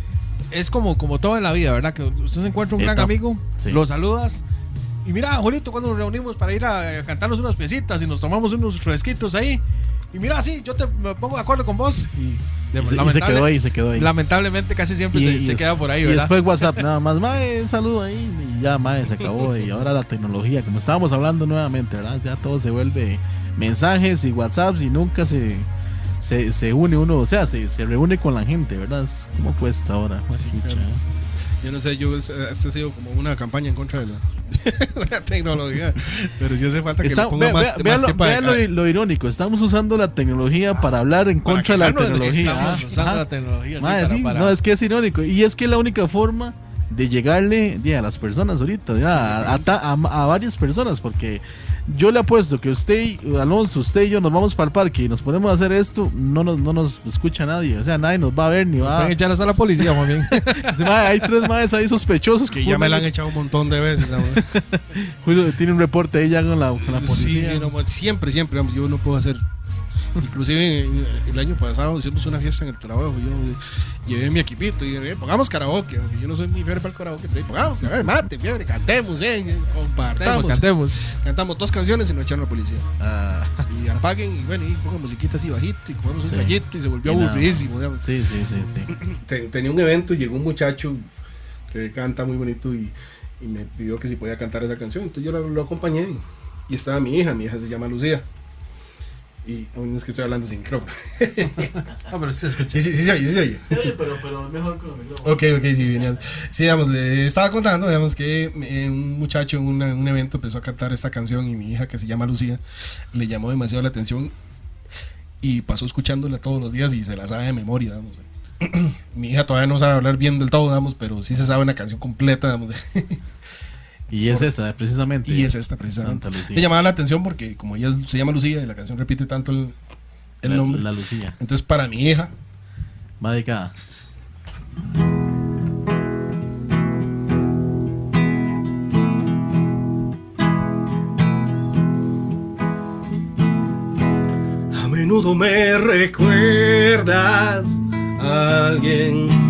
es como, como todo en la vida, ¿verdad? Que usted se encuentra un gran amigo, Sí. lo saludas. Y mira, Julito, cuando nos reunimos para ir a, a cantarnos unas piecitas y nos tomamos unos fresquitos ahí. Y mira, sí, yo te me pongo de acuerdo con vos. Y, de- Y se, y quedó ahí, se quedó ahí. Lamentablemente casi siempre Y- se, y se queda por ahí, Y ¿verdad? después WhatsApp, nada más, mae, saludo ahí. Y ya, mae, se acabó. Y ahora la tecnología, como estábamos hablando nuevamente, ¿verdad? Ya todo se vuelve mensajes y WhatsApps y nunca se, se, se une uno, o sea, se, se reúne con la gente, ¿verdad? Es como cuesta ahora. Sí, claro. Yo no sé, yo esto ha sido como una campaña en contra de la, de la tecnología, pero sí hace falta que Está- le ponga vea- más, vea- más vea tiempo vea lo- lo irónico, estamos usando la tecnología para hablar en contra de la de tecnología. esta- ah, Estamos usando ajá. la tecnología sí, para- para- No, es que es irónico. Y es que es la única forma de llegarle ya, a las personas ahorita, a, varias personas, porque yo le apuesto que usted, Alonso, usted y yo nos vamos para el parque y nos ponemos a hacer esto, no nos, no nos escucha nadie, o sea, nadie nos va a ver ni va a... echar hasta la policía, más bien. Dice, "Mae, hay tres madres ahí sospechosos. que ya me la han echado un montón de veces. Julio tiene un reporte ahí ya con la, con la policía. no, siempre, siempre, yo no puedo hacer. Inclusive el año pasado hicimos una fiesta en el trabajo, yo llevé mi equipito y dije, pongamos karaoke, aunque yo no soy ni fiebre para el karaoke, pero pongamos, mate, fiebre, cantemos, eh, compartamos. Cantemos, cantemos. Cantamos dos canciones y nos echaron a la policía. Ah, Y apaguen y bueno, y pongan musiquita así bajito y comemos Sí. un gallito y se volvió Y aburridísimo. digamos. sí, sí, sí, sí. Ten- tenía un evento y llegó un muchacho que canta muy bonito y, y me pidió que si podía cantar esa canción. Entonces yo lo, lo acompañé y estaba mi hija, mi hija se llama Lucía. Y aún es que estoy hablando sin micrófono. Ah, pero sí se escucha. Sí, sí, sí, se oye, sí, se oye. Oye, pero, pero mejor con el micrófono. Ok, ok, sí, genial. Sí, digamos, le estaba contando, digamos, que eh, un muchacho en una- un evento empezó a cantar esta canción y mi hija, que se llama Lucía, le llamó demasiado la atención y pasó escuchándola todos los días y se la sabe de memoria, digamos. mi hija todavía no sabe hablar bien del todo, digamos, pero sí se sabe una canción completa, digamos. Y es esa, precisamente. y es esta precisamente. Santa Lucía. Me llamaba la atención porque como ella se llama Lucía y la canción repite tanto el, el la, nombre, La Lucía. entonces para mi hija, Va dedicada. A menudo me recuerdas a alguien.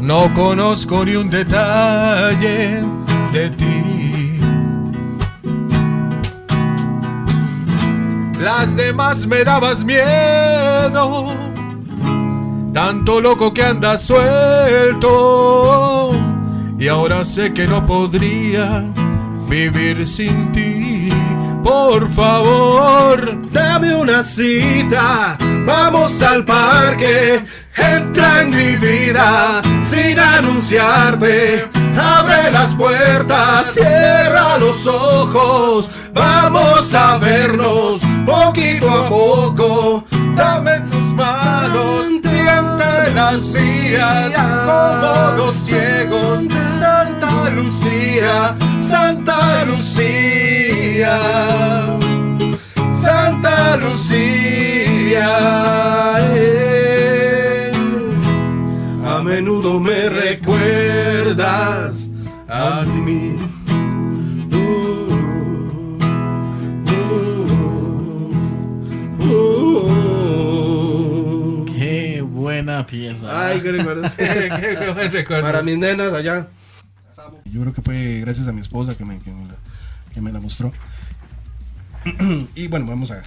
no conozco ni un detalle de ti. Las demás me dabas miedo, tanto loco que andas suelto y ahora sé que no podría vivir sin ti. Por favor, Dame una cita, vamos al parque. Entra en mi vida sin anunciarte. Abre las puertas, cierra los ojos. Vamos a vernos poquito a poco. Dame tus manos, siente las mías como dos ciegos. Santa Lucía, Santa Lucía. Santa Lucía. eh menudo me recuerdas a mí. Uh, uh, uh, qué buena pieza. Ay, qué recuerdos. Para mis nenas allá. Yo creo que fue gracias a mi esposa que me, que me, la, mostró. y bueno, vamos a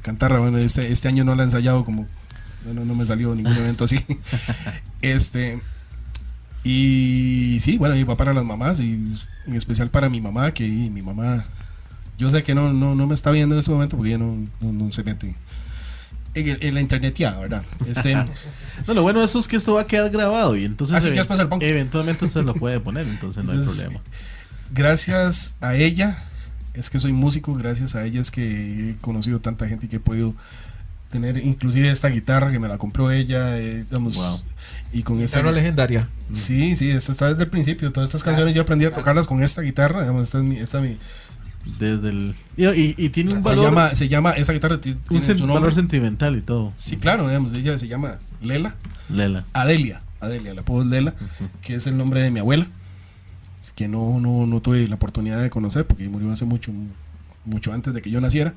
cantarla. Bueno, este, este año no la he ensayado como no, no, no me salió ningún evento así. este. Y sí, bueno, y va para las mamás y en especial para mi mamá, que mi mamá. Yo sé que no, no, no me está viendo en este momento porque ella no, no, no se mete en, el- en la internet ya, ¿verdad? Este, No, lo bueno de eso es que esto va a quedar grabado y entonces Así que even- después el punk. eventualmente se lo puede poner, entonces no hay Entonces, problema. gracias a ella es que soy músico, gracias a ella es que he conocido tanta gente y que he podido tener inclusive esta guitarra que me la compró ella, eh, digamos, Wow. y con esta Guitarra legendaria. Sí, sí, esta está desde el principio, todas estas canciones yo aprendí a tocarlas con esta guitarra, digamos, esta es mi, esta es mi- Desde el, y, y- y tiene un se valor, llama se llama esa guitarra ti- un tiene sen- su valor sentimental y todo. Sí, claro, digamos, ella se llama Lela Lela. Adelia, Adelia, la apodo es Lela, que es el nombre de mi abuela. Es que no, no, no tuve la oportunidad de conocer porque murió hace mucho, mucho antes de que yo naciera.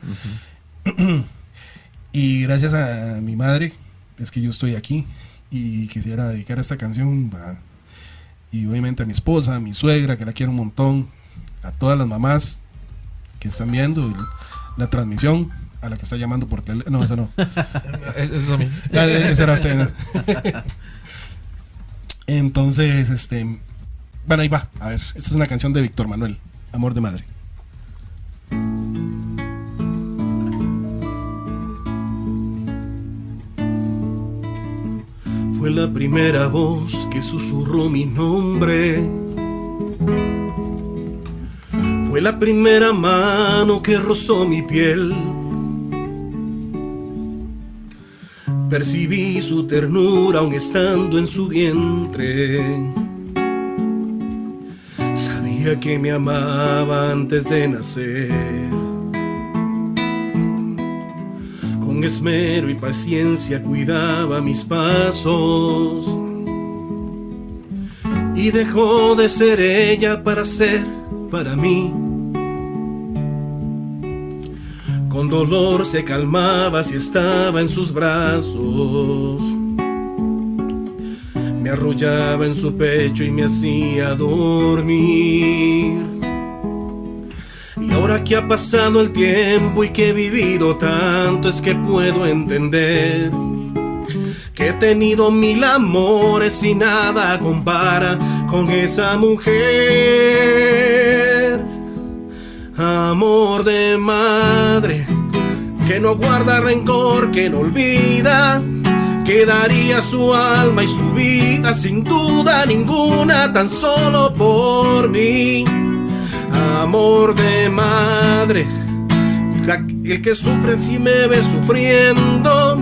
y gracias a mi madre es que yo estoy aquí y quisiera dedicar esta canción a- y obviamente a mi esposa, a mi suegra, que la quiero un montón, a todas las mamás que están viendo la transmisión, a la que está llamando por teléfono. No, esa no. Es- Eso a mí. Ah, e- Ese era usted, ¿no? Entonces, este. Bueno, ahí va. A ver, esta es una canción de Víctor Manuel, Amor de Madre. Fue la primera voz que susurró mi nombre. Fue la primera mano que rozó mi piel. Percibí su ternura aun estando en su vientre. Sabía que me amaba antes de nacer. Con esmero y paciencia cuidaba mis pasos. Y dejó de ser ella para ser para mí. Con dolor se calmaba si estaba en sus brazos. Me arrollaba en su pecho y me hacía dormir. Ahora que ha pasado el tiempo y que he vivido tanto es que puedo entender que he tenido mil amores y nada compara con esa mujer. Amor de madre que no guarda rencor, que no olvida, que daría su alma y su vida sin duda ninguna tan solo por mí amor de madre. El que sufre si me ve sufriendo.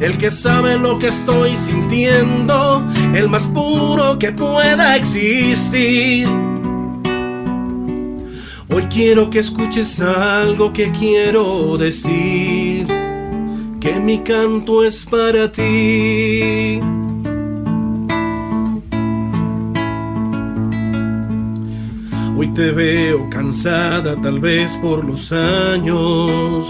El que sabe lo que estoy sintiendo. El más puro que pueda existir. Hoy quiero que escuches algo que quiero decir. Que mi canto es para ti. Hoy te veo cansada tal vez por los años.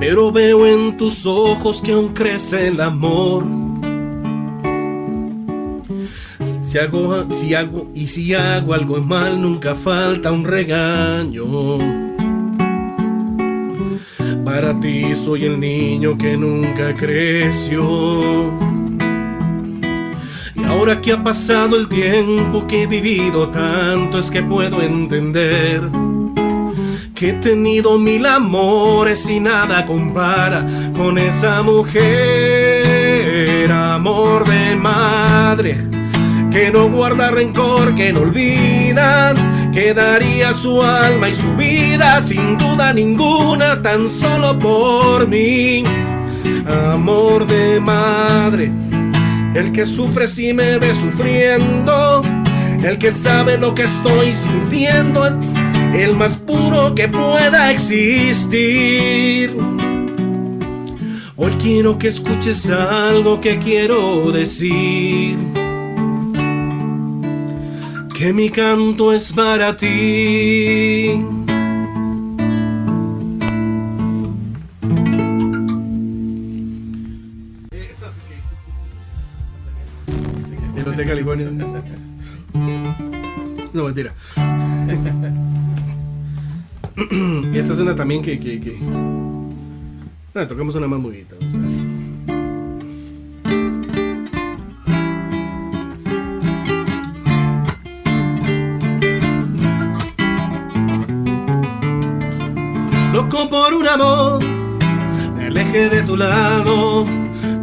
Pero veo en tus ojos que aún crece el amor. Si hago, si hago, y si hago algo mal, nunca falta un regaño. Para ti soy el niño que nunca creció. Ahora que ha pasado el tiempo que he vivido tanto es que puedo entender que he tenido mil amores y nada compara con esa mujer. Amor de madre que no guarda rencor, que no olvida, que daría su alma y su vida sin duda ninguna tan solo por mí. Amor de madre el que sufre si me ve sufriendo, el que sabe lo que estoy sintiendo, el más puro que pueda existir. Hoy quiero que escuches algo que quiero decir. Que mi canto es para ti. No, mentira. esta es una también que. que, que... Ah, una más. Loco por un amor, me alejé de tu lado.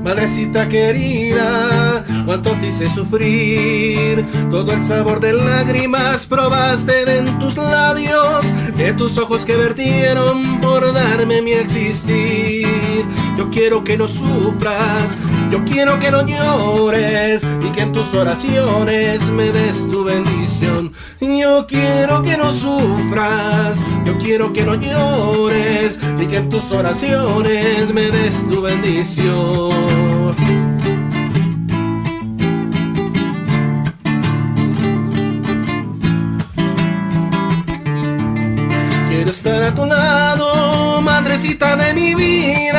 Madrecita querida, cuánto te hice sufrir. Todo el sabor de lágrimas probaste en tus labios, de tus ojos que vertieron por darme mi existir. Yo quiero que no sufras, yo quiero que no llores y que en tus oraciones me des tu bendición. Yo quiero que no sufras, yo quiero que no llores y que en tus oraciones me des tu bendición. Quiero estar a tu lado, madrecita de mi vida,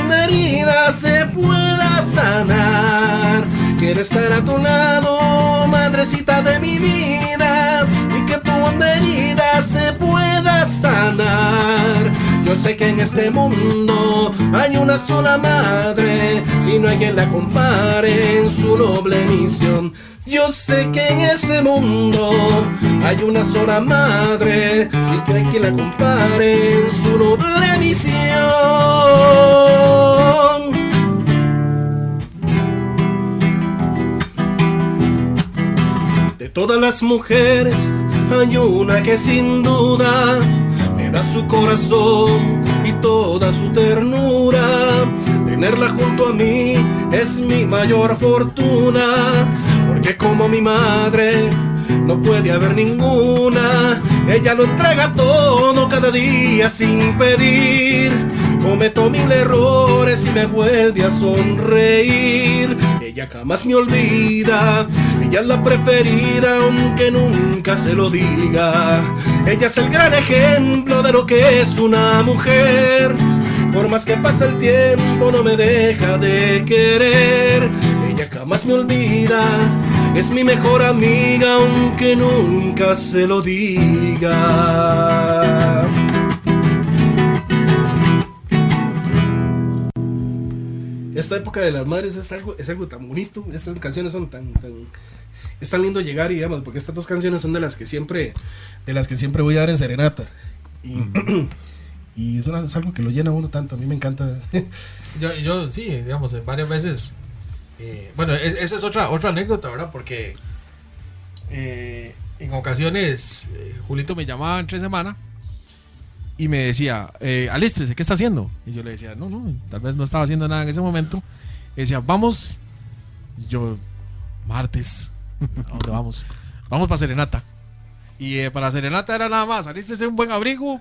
honda herida se pueda sanar. Quiero estar a tu lado, madrecita de mi vida, y que tu herida se pueda sanar. Yo sé que en este mundo hay una sola madre y no hay quien la compare en su noble misión. Yo sé que en este mundo hay una sola madre y que hay quien la compare en su noble misión. De todas las mujeres hay una que sin duda me da su corazón y toda su ternura. Tenerla junto a mí es mi mayor fortuna, porque como mi madre no puede haber ninguna. Ella lo entrega todo cada día sin pedir. Cometo mil errores y me vuelve a sonreír. Ella jamás me olvida. Ella es la preferida, aunque nunca se lo diga. Ella es el gran ejemplo de lo que es una mujer. Por más que pase el tiempo, no me deja de querer. Ella jamás me olvida. Es mi mejor amiga, aunque nunca se lo diga. Esta época de las madres es algo, es algo tan bonito. Estas canciones son tan, tan, es tan lindo llegar y digamos, porque estas dos canciones son de las que siempre, de las que siempre voy a dar en serenata. Y, y es, una- es algo que lo llena a uno tanto. A mí me encanta. Yo, yo sí, digamos, varias veces. Eh, bueno, es- esa es otra, otra anécdota, ¿verdad? Porque eh, en ocasiones eh, Julito me llamaba entre semana y me decía, alístese, ¿qué está haciendo? Y yo le decía, no, no, tal vez no estaba haciendo nada en ese momento. Y decía, vamos. Yo, martes, ¿a dónde vamos? Vamos para Serenata. Y para Serenata era nada más, alístese un buen abrigo.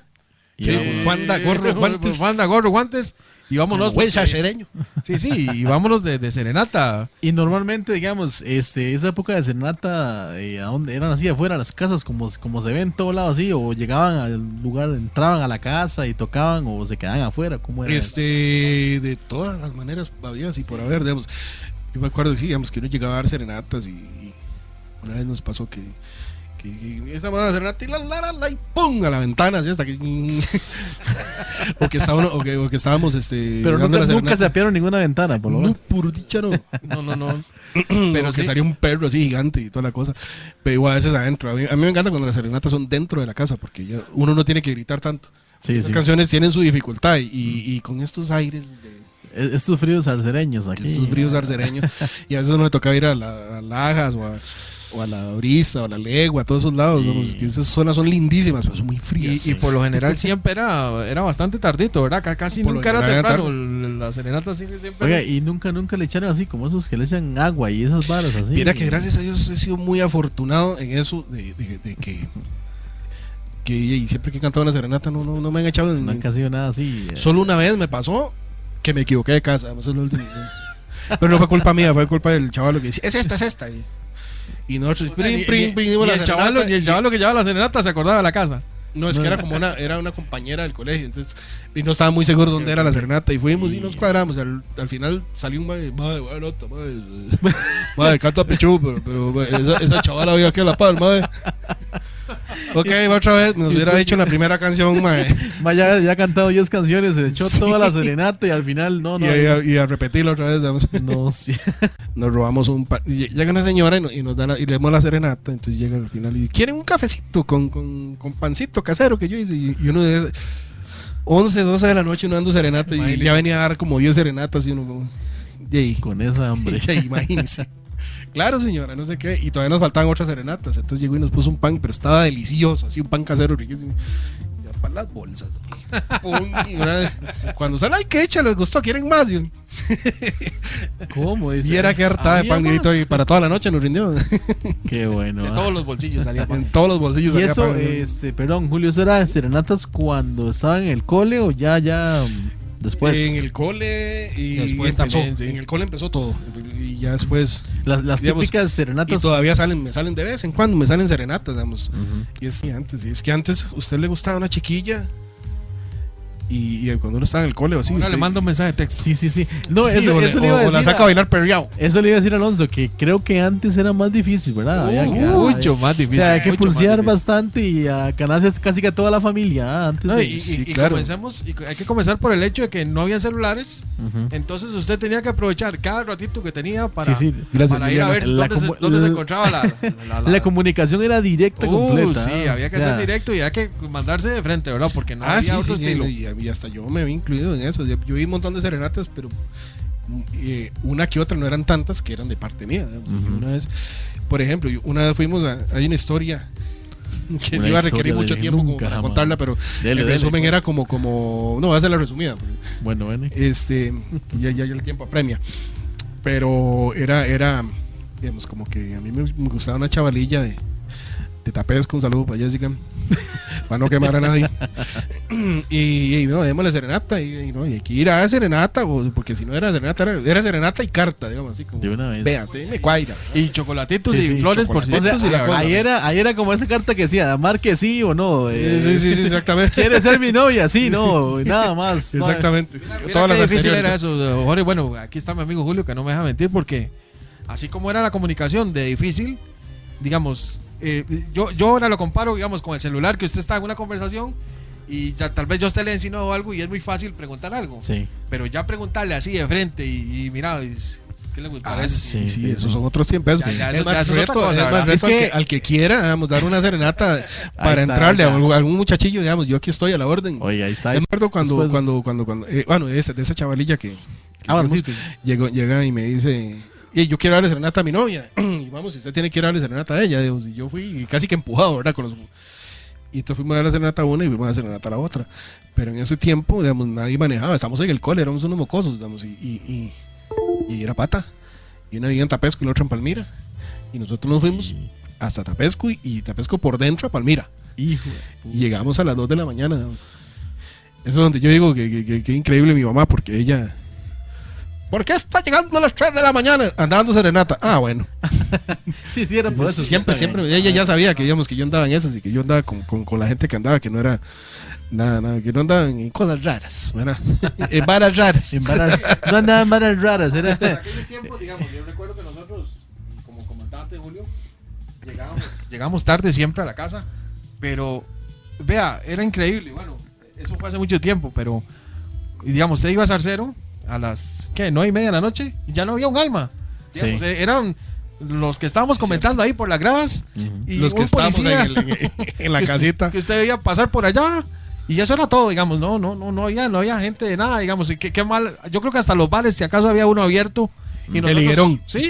Sí, fanda, gorro, guantes. Fanda, gorro, guantes. Y vámonos. Buen porque-. Sí, sí, y vámonos de, de Serenata. Y normalmente, digamos, este, esa época de serenata, eh, ¿a dónde eran así afuera las casas, como, como se ve en todo lado así, o llegaban al lugar, entraban a la casa y tocaban, o se quedaban afuera, ¿cómo era? Este, de todas las maneras, había así por haber, digamos. Yo me acuerdo, sí, digamos, que uno llegaba a dar serenatas y, y una vez nos pasó que, que, que estábamos a serenata y la, la, la, la, y pum, a la ventana, así hasta que. o, que estábamos, o, que, o que estábamos, este. Pero nunca, nunca se apiaron ninguna ventana, por lo No, menos. por dicha no. No, no, no. Pero Pero que sí. salía un perro así gigante y toda la cosa. Pero igual a veces adentro. A mí, a mí me encanta cuando las serenatas son dentro de la casa porque ya uno no tiene que gritar tanto. Sí, Estas sí. canciones tienen su dificultad y, y con estos aires de E- Estos fríos arcereños aquí. estos fríos arcereños y a veces uno le tocaba ir a, la, a Lajas o a, o a la Brisa o a la Legua, a todos esos lados. vamos, que esas zonas son lindísimas, pero son muy frías. Y, y por lo general siempre era, era bastante tardito, ¿verdad? Ca- Casi Por nunca era temprano. La Serenata siempre. Oiga, y nunca, nunca le echaron así, como esos que le echan agua y esas varas así. Mira que gracias a Dios he sido muy afortunado en eso de, de- de que, que y siempre que he cantado una serenata no, no, no me han echado en, Nunca ha sido nada así. eh. Solo una vez me pasó que me equivoqué de casa. eso es lo último. Pero no fue culpa mía, fue culpa del chaval que decía, es esta, es esta. Y, y nosotros, O sea, prim, la el chavalo, serenata ni el y- chavalo que llevaba la Serenata se acordaba de la casa. No, es que era como una, era una compañera del colegio, entonces, y no estaba muy seguro dónde era la serenata, y fuimos y nos cuadramos, al, al final salió un madre, madre, buena nota, madre, madre, canto a Pichu, pero, pero madre, esa, esa chavala había aquí a la par, madre. Ok, va otra vez, nos hubiera dicho la primera canción, madre, Ma, ya, ya ha cantado 10 canciones, se echó Sí. toda la serenata y al final, no, y, no. a, y a repetirlo otra vez, digamos. No, sí. nos robamos un pan. y Llega una señora y, nos, y nos da la- y le damos la serenata. Entonces llega al final y ¿quieren un cafecito con, con, con pancito casero que yo hice? Y, y uno de 11, 12 de la noche uno dando serenata y ya venía a dar como 10 serenatas y uno. Con esa hambre. Imagínese. Claro, señora, no sé qué. Y todavía nos faltaban otras serenatas. Entonces llegó y nos puso un pan, pero estaba delicioso, así un pan casero riquísimo. Ya para las bolsas. Y una- cuando sale, ay, que hecha, les gustó, quieren más. Y ¿Cómo? Dice, y era que hartada de ¿había pan grito y para toda la noche nos rindió. Qué bueno. De ah. todos los bolsillos salía pan. en todos los bolsillos. Y había eso, pan. este, perdón, Julio, ¿eso era serenatas cuando estaba en el cole o ya, ya mm, después? en el cole y Después empezó. también, sí. En el cole empezó todo. Y ya después. las las digamos, típicas Y serenatas. todavía salen, me salen de vez en cuando, me salen serenatas, digamos. Ujú. Y es que antes, y es que antes usted le gustaba una chiquilla. Y, y cuando uno estaba en el cole o así. Ahora usted- le mando un mensaje de texto. Sí, sí, sí. No, Sí, eso, o, le- eso le iba a o- o decir. la saca a a- bailar perreado. Eso le iba a decir a Alonso, que creo que antes era más difícil, ¿verdad? Había que- mucho había- más O difícil. sea, hay que pulsear bastante y a canales casi que a toda la familia. ah, Antes No, de- y, y- Sí, y claro. comencemos, y hay que comenzar por el hecho de que no habían celulares. Ujú. Entonces usted tenía que aprovechar cada ratito que tenía para, Sí, sí. Gracias, para ir a ver La dónde, se, comu- dónde se la- encontraba la, la, la- La comunicación era directa, Uh, completa. sí, ah, había que o sea, hacer directo y había que mandarse de frente, ¿verdad? Porque no ah, había otro sí, estilo. Y, hasta yo me vi incluido en eso. Yo, vi un montón de serenatas, pero eh, una que otra no eran tantas que eran de parte mía. Y Ujú. Una vez, por ejemplo, una vez fuimos a. Hay una historia que Una se iba a requerir mucho tiempo como para jamás. contarla, pero Dele, el resumen pues. era como, como. No, voy a hacer la resumida. porque- Bueno, bueno. este ya, ya, ya el tiempo apremia pero era era digamos como que a mí me, me gustaba una chavalilla de Tapesco, un saludo para Jessica para no quemar a nadie y, y no, démosle serenata y, y no, y hay que ir a serenata o- porque si no era serenata era, era serenata y carta digamos así como De una vez. vea, sí, me cuadra Y chocolatitos Sí, y sí, flores por si O sea, Estos y la cosa. ahí, era, ahí era como esa carta que decía, amar que sí o no. eh, sí, sí, sí, exactamente ¿Quieres ser mi novia? Sí, no, nada más. Exactamente Mira todas qué las difícil era eso, Jorge. Bueno, aquí está mi amigo Julio que no me deja mentir porque así como era la comunicación de difícil, digamos, eh, yo, yo ahora lo comparo, digamos, con el celular que usted está en una conversación y ya, tal vez yo a usted le enseñó algo y es muy fácil preguntar algo. Sí. Pero ya preguntarle así de frente y, y mira, es- ¿qué le gusta? Ah, sí, Sí, sí, sí, esos son otros tiempos. Ya, ya, es eso- más reto, cosa, es más reto Es al, que- que, al que quiera, vamos, dar una serenata para está, entrarle a algún, algún muchachillo, digamos, yo aquí estoy a la orden. Oye, ahí está. Me acuerdo cuando, Después- cuando, cuando, cuando, eh, bueno, de esa, de esa chavalilla que, que Ah, bueno, sí, fuimos, sí. llegó, llega y me dice, y yo quiero darle serenata a mi novia. y vamos, si usted tiene que darle serenata a ella, digamos, y yo fui casi que empujado, ¿verdad? Con los, y entonces fuimos a darle serenata a una y fuimos a dar serenata a la otra. Pero en ese tiempo, digamos, nadie manejaba, estamos en el cole, éramos unos mocosos, digamos, y, y, y, y era pata. Y una vivía en Tapesco y la otra en Palmira. Y nosotros nos fuimos hasta Tapesco y, y Tapesco por dentro a Palmira. Hijo. Y llegamos a las 2 de la mañana. digamos. Eso es donde yo digo que, que, que- que increíble mi mamá, porque ella. ¿Por qué está llegando a las 3 de la mañana andando serenata? Ah, bueno. Sí, sí, era por eso. siempre, sí, siempre. Ella ya sabía que, digamos, que yo andaba en esas y que yo andaba con, con, con la gente que andaba, que no era nada, nada, que no andaban en cosas raras, ¿verdad? en varas raras. En varas- no andaban en varas raras. Era, En aquellos tiempos, digamos, yo recuerdo que nosotros, como comandante Julio, llegábamos, llegábamos tarde siempre a la casa, pero vea, era increíble. Bueno, eso fue hace mucho tiempo, pero digamos, usted iba a Zarcero a las, ¿qué? ¿Nueve y media de la noche? Y ya no había un alma. Digamos, Sí. eh, eran los que estábamos comentando ahí por las gradas y Los que estábamos en, el- en- en la que usted- casita. que usted veía pasar por allá y eso era todo, digamos, no, no, no, no había, no había gente de nada, digamos, y qué, qué mal, yo creo que hasta los bares, si acaso había uno abierto, y El nosotros- higuerón. sí,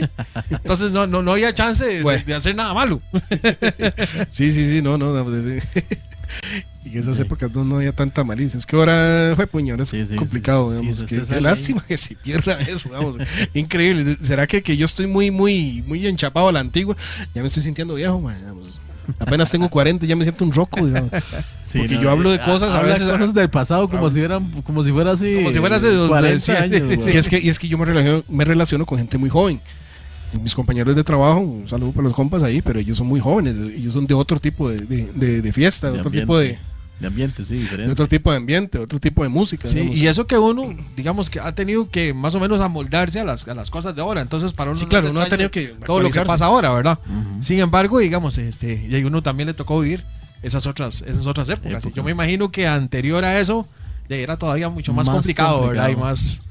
entonces no, no, no había chance de, Bueno. de hacer nada malo. Sí, sí, sí, no, no. no, sí. Y en esas épocas no, no había tanta malicia. Es que ahora fue ahora es Sí, sí, complicado, sí, sí, digamos. sí, que- qué lástima que se pierda eso, vamos. Increíble. ¿Será que, que yo estoy muy, muy, muy enchapado a la antigua? Ya me estoy sintiendo viejo, man, digamos. Apenas tengo 40 y ya me siento un roco, digamos. Sí, Porque yo hablo de cosas a veces- cosas del pasado como si eran como si fuera así Como si fuera hace dos- 40 sí. años Sí. Y es que, y es que yo me relaciono, me relaciono con gente muy joven. Mis compañeros de trabajo, un saludo para los compas ahí, pero ellos son muy jóvenes, ellos son de otro tipo de, de, de- de fiesta, de, De otro ambiente. tipo de, De ambiente, sí, de diferente. otro tipo de ambiente, otro tipo de música. Sí, digamos. y eso que uno, digamos que ha tenido que más o menos amoldarse a las, a las cosas de ahora. Entonces, para uno Sí, claro, uno ha tenido que todo lo que pasa ahora, ¿verdad? Sin embargo, digamos, este, y a uno también le tocó vivir esas otras, esas otras épocas. Y yo me imagino que anterior a eso, ya era todavía mucho más, Más complicado, ¿verdad? Y complicado. más.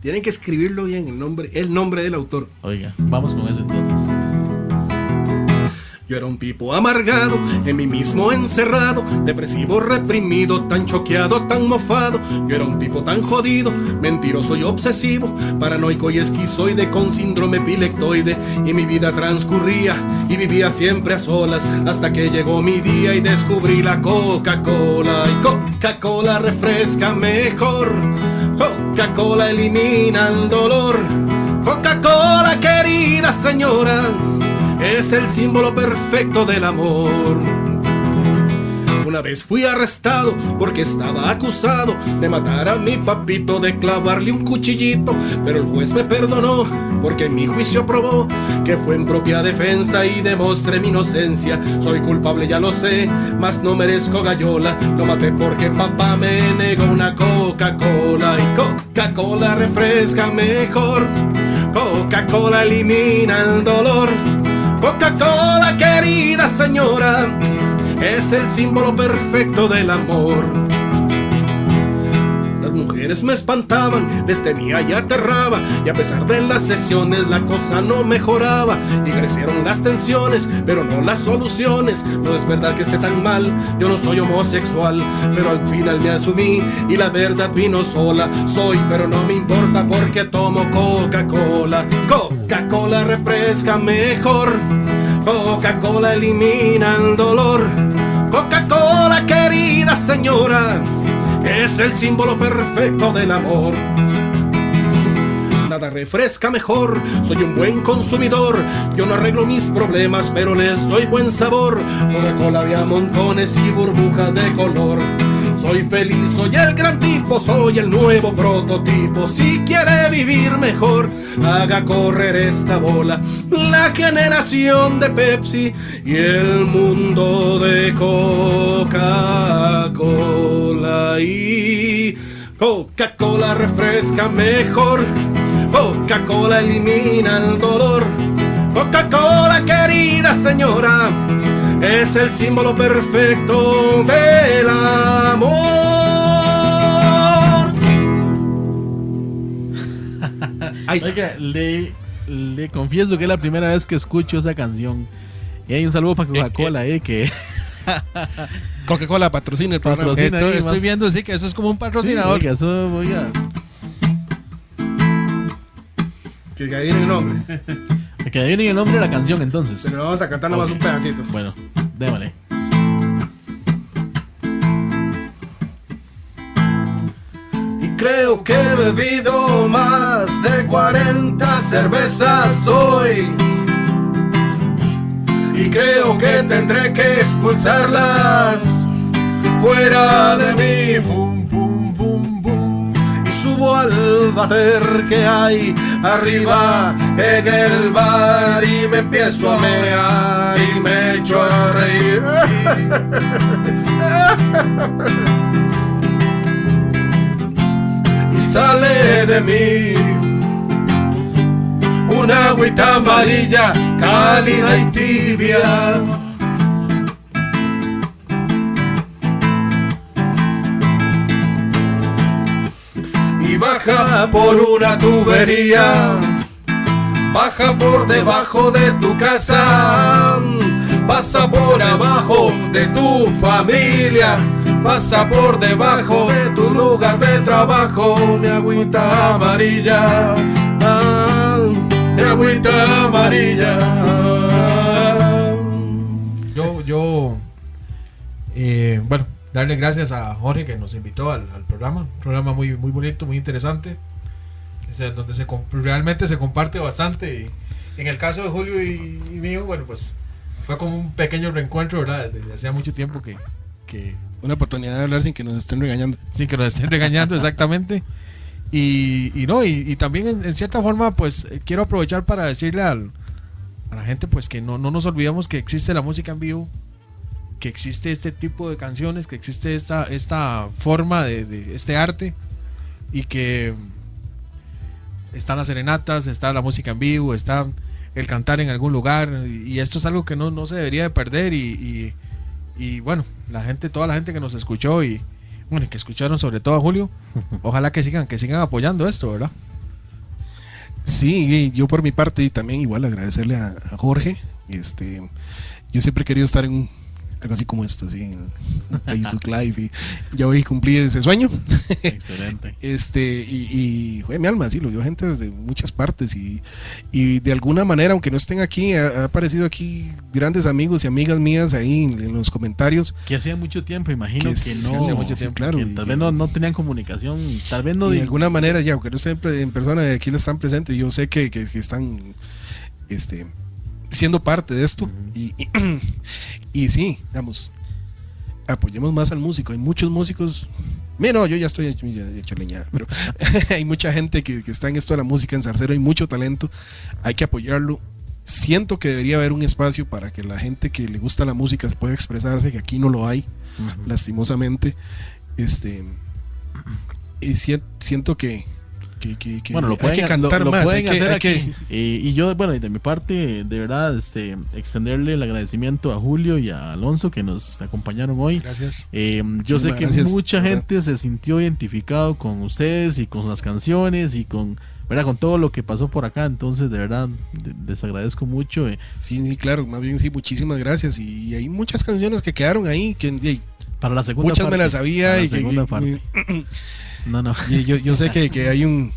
Tienen que escribirlo bien, el nombre, el nombre del autor. Oiga, vamos con eso entonces. Yo era un tipo amargado, en mí mismo encerrado, depresivo, reprimido, tan choqueado, tan mofado. Yo era un tipo tan jodido, mentiroso y obsesivo, paranoico y esquizoide con síndrome pilectoide. Y mi vida transcurría y vivía siempre a solas hasta que llegó mi día y descubrí la Coca-Cola. Y Coca-Cola refresca mejor, Coca-Cola elimina el dolor. Coca-Cola, querida señora, es el símbolo perfecto del amor. Una vez fui arrestado porque estaba acusado de matar a mi papito, de clavarle un cuchillito, pero el juez me perdonó porque mi juicio probó que fue en propia defensa y demostré mi inocencia. Soy culpable, ya lo sé, mas no merezco gallola. Lo maté porque papá me negó una Coca-Cola y Coca-Cola refresca mejor. Coca-Cola elimina el dolor. Coca-Cola, querida señora, es el símbolo perfecto del amor. Mujeres me espantaban, les temía y aterraba, y a pesar de las sesiones la cosa no mejoraba, y crecieron las tensiones, pero no las soluciones. No es verdad que esté tan mal, yo no soy homosexual, pero al final me asumí y la verdad vino sola. Soy, pero no me importa porque tomo Coca-Cola. Coca-Cola refresca mejor, Coca-Cola elimina el dolor. Coca-Cola, querida señora, es el símbolo perfecto del amor. Nada refresca mejor, soy un buen consumidor. Yo no arreglo mis problemas, pero les doy buen sabor. Coca-Cola de a montones y burbujas de color. Soy feliz, soy el gran tipo, soy el nuevo prototipo. Si quiere vivir mejor, haga correr esta bola. La generación de Pepsi y el mundo de Coca-Cola. Y Coca-Cola refresca mejor. Coca-Cola elimina el dolor. Coca-Cola, querida señora, es el símbolo perfecto del amor. Ahí está. Oiga, le, le confieso que es la primera vez que escucho esa canción. Y hay un saludo para Coca-Cola, eh, que Coca-Cola patrocina el programa. Patrocina. Esto, ahí estoy viendo, sí, que eso es como un patrocinador. Oiga, eso, oiga, Que adivinen el nombre. que adivinen el nombre de la canción entonces. Pero vamos a cantar nomás un pedacito. Bueno, démosle. Y creo que he bebido más de 40 cervezas hoy. Y creo que tendré que expulsarlas fuera de mí. Bum, subo al bater que hay arriba en el bar y me empiezo a mear y me echo a reír. y sale de mí una agüita amarilla, cálida y tibia. Baja por una tubería, baja por debajo de tu casa, pasa por abajo de tu familia, pasa por debajo de tu lugar de trabajo, mi agüita amarilla, ah, mi agüita amarilla. Yo, yo, eh, bueno, darle gracias a Jorge que nos invitó al, al programa. Un programa muy, muy bonito, muy interesante. Donde se realmente se comparte bastante. Y en el caso de Julio y, y mío, bueno, pues fue como un pequeño reencuentro, ¿verdad? Desde hacía mucho tiempo que, que Una oportunidad de hablar sin que nos estén regañando. sin que nos estén regañando exactamente. Y, y no, y, y también en, en cierta forma, pues eh, quiero aprovechar para decirle al- a la gente pues que no, no nos olvidemos que existe la música en vivo, que existe este tipo de canciones, que existe esta, esta forma de, de este arte y que están las serenatas, está la música en vivo, está el cantar en algún lugar y esto es algo que no, no se debería de perder y, y, y bueno, la gente, toda la gente que nos escuchó y bueno, que escucharon sobre todo a Julio, ojalá que sigan, que sigan apoyando esto, ¿verdad? Sí, yo por mi parte y también igual agradecerle a, a Jorge. Este, yo siempre he querido estar en un algo así como esto, así, en Facebook Live. Y ya hoy cumplí ese sueño. Excelente. este, y, y fue mi alma, sí, lo vio gente desde muchas partes. Y, y de alguna manera, aunque no estén aquí, ha, ha, aparecido aquí grandes amigos y amigas mías ahí en, en los comentarios. Que hacía mucho tiempo, imagino Que que, no. hacía mucho tiempo, claro, que tal que- vez no, no tenían comunicación, tal vez no. y de alguna manera, ya, aunque no estén en persona, aquí les están presentes. Yo sé que, que- están este, siendo parte de esto. y, y, y sí, digamos, apoyemos más al músico. Hay muchos músicos. Mira, no, yo ya estoy hecho, ya hecho pero hay mucha gente que, que está en esto de la música en Zarcero, hay mucho talento, hay que apoyarlo. Siento que debería haber un espacio para que la gente que le gusta la música pueda expresarse, que aquí no lo hay, lastimosamente. Este, y sien- siento que, que, que- que bueno, lo hay pueden, que cantar lo- lo más, hay que, hay Y, y yo, bueno, y de mi parte, de verdad, este, extenderle el agradecimiento a Julio y a Alonso que nos acompañaron hoy. Gracias. Eh, yo sé que gracias, mucha ¿verdad? gente se sintió identificado con ustedes y con las canciones y con, ¿verdad? con todo lo que pasó por acá. Entonces, de verdad, les agradezco mucho. eh. Sí, sí, claro, más bien sí, muchísimas gracias. Y, hay muchas canciones que quedaron ahí, que Para la segunda muchas parte. me las sabía para la y, segunda y- parte. No, no. y yo, yo sé que, que hay un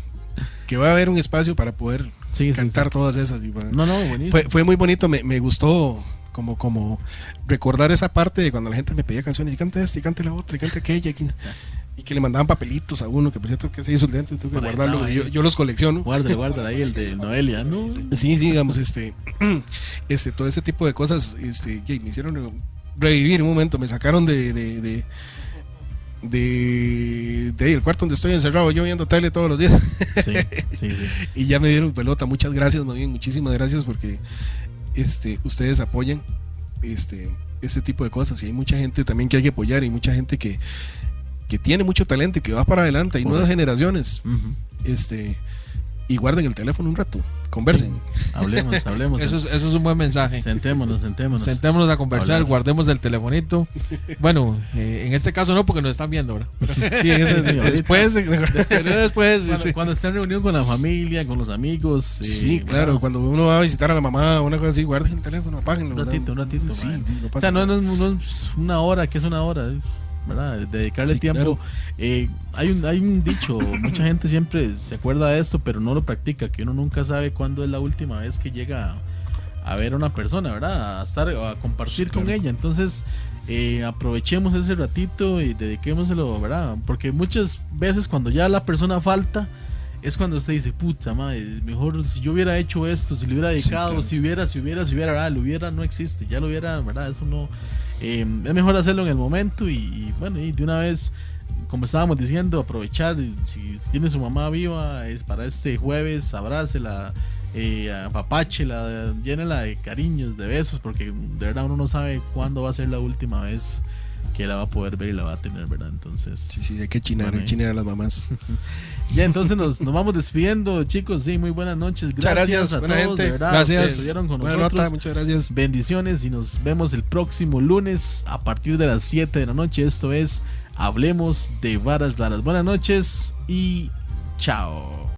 que va a haber un espacio para poder Sí, cantar sí. todas esas. No, no, buenísimo. fue, fue muy bonito, me, me gustó como, como recordar esa parte de cuando la gente me pedía canciones y canta esta y cante la otra y cante aquella. Y que, y que le mandaban papelitos a uno, que por cierto que se hizo el lente, tengo que guardarlo. Yo, yo los colecciono. Guárdale, guárdale ahí el de Noelia, ¿no? Sí, sí, digamos, este, este, todo ese tipo de cosas, este, me hicieron revivir un momento, me sacaron de, de, de, de, de ahí, el cuarto donde estoy encerrado, yo viendo tele todos los días, Sí, sí, sí. y ya me dieron pelota, muchas gracias, más bien, muchísimas gracias porque, este, ustedes apoyan, este, este tipo de cosas, y hay mucha gente también que hay que apoyar, y mucha gente que, que tiene mucho talento y que va para adelante, hay nuevas generaciones, este, y guarden el teléfono un rato, conversen. Hablemos, hablemos. Eso es, eso es un buen mensaje. Sentémonos, sentémonos. Sentémonos a conversar, guardemos el telefonito. Bueno, eh, en este caso no, porque nos están viendo, ¿verdad? Sí, ese- Sí, después. Después, Cuando, sí. cuando esté en reunión con la familia, con los amigos. eh, Sí, claro, ¿verdad? cuando uno va a visitar a la mamá o una cosa así, guarden el teléfono, apáguenlo. Un ¿verdad? ratito, un ratito. Sí, no o pasa sea, no, no, no es una hora, que es una hora, es, ¿verdad? Dedicarle Sí, tiempo. claro. Eh, hay, un, hay un dicho, mucha gente siempre se acuerda de esto, pero no lo practica, que uno nunca sabe cuándo es la última vez que llega a, ver a una persona, ¿verdad? A estar a compartir Sí, con ella. Entonces, eh, aprovechemos ese ratito y dediquémoselo, ¿verdad? Porque muchas veces cuando ya la persona falta, es cuando usted dice, puta madre, mejor si yo hubiera hecho esto, si le hubiera Sí, dedicado, claro. si hubiera, si hubiera, si hubiera, ¿verdad? Lo hubiera no existe, ya lo hubiera, ¿verdad? Eso no. Eh, es mejor hacerlo en el momento y, y, bueno, y de una vez, como estábamos diciendo, aprovechar. Si tiene su mamá viva, es para este jueves, abrácela, eh, apapáchela, llénela de cariños, de besos, porque de verdad uno no sabe cuándo va a ser la última vez que la va a poder ver y la va a tener, ¿verdad? Entonces. Sí, sí, hay que chinar, Bueno, hay que chinar a las mamás. Ya, entonces nos, nos vamos despidiendo, chicos. Sí, muy buenas noches. Muchas gracias, a buena todos, gente. de verdad, Gracias. con Buena nota, muchas gracias. Bendiciones y nos vemos el próximo lunes a partir de las 7 de la noche. Esto es Hablemos de Varas Raras. Buenas noches y chao.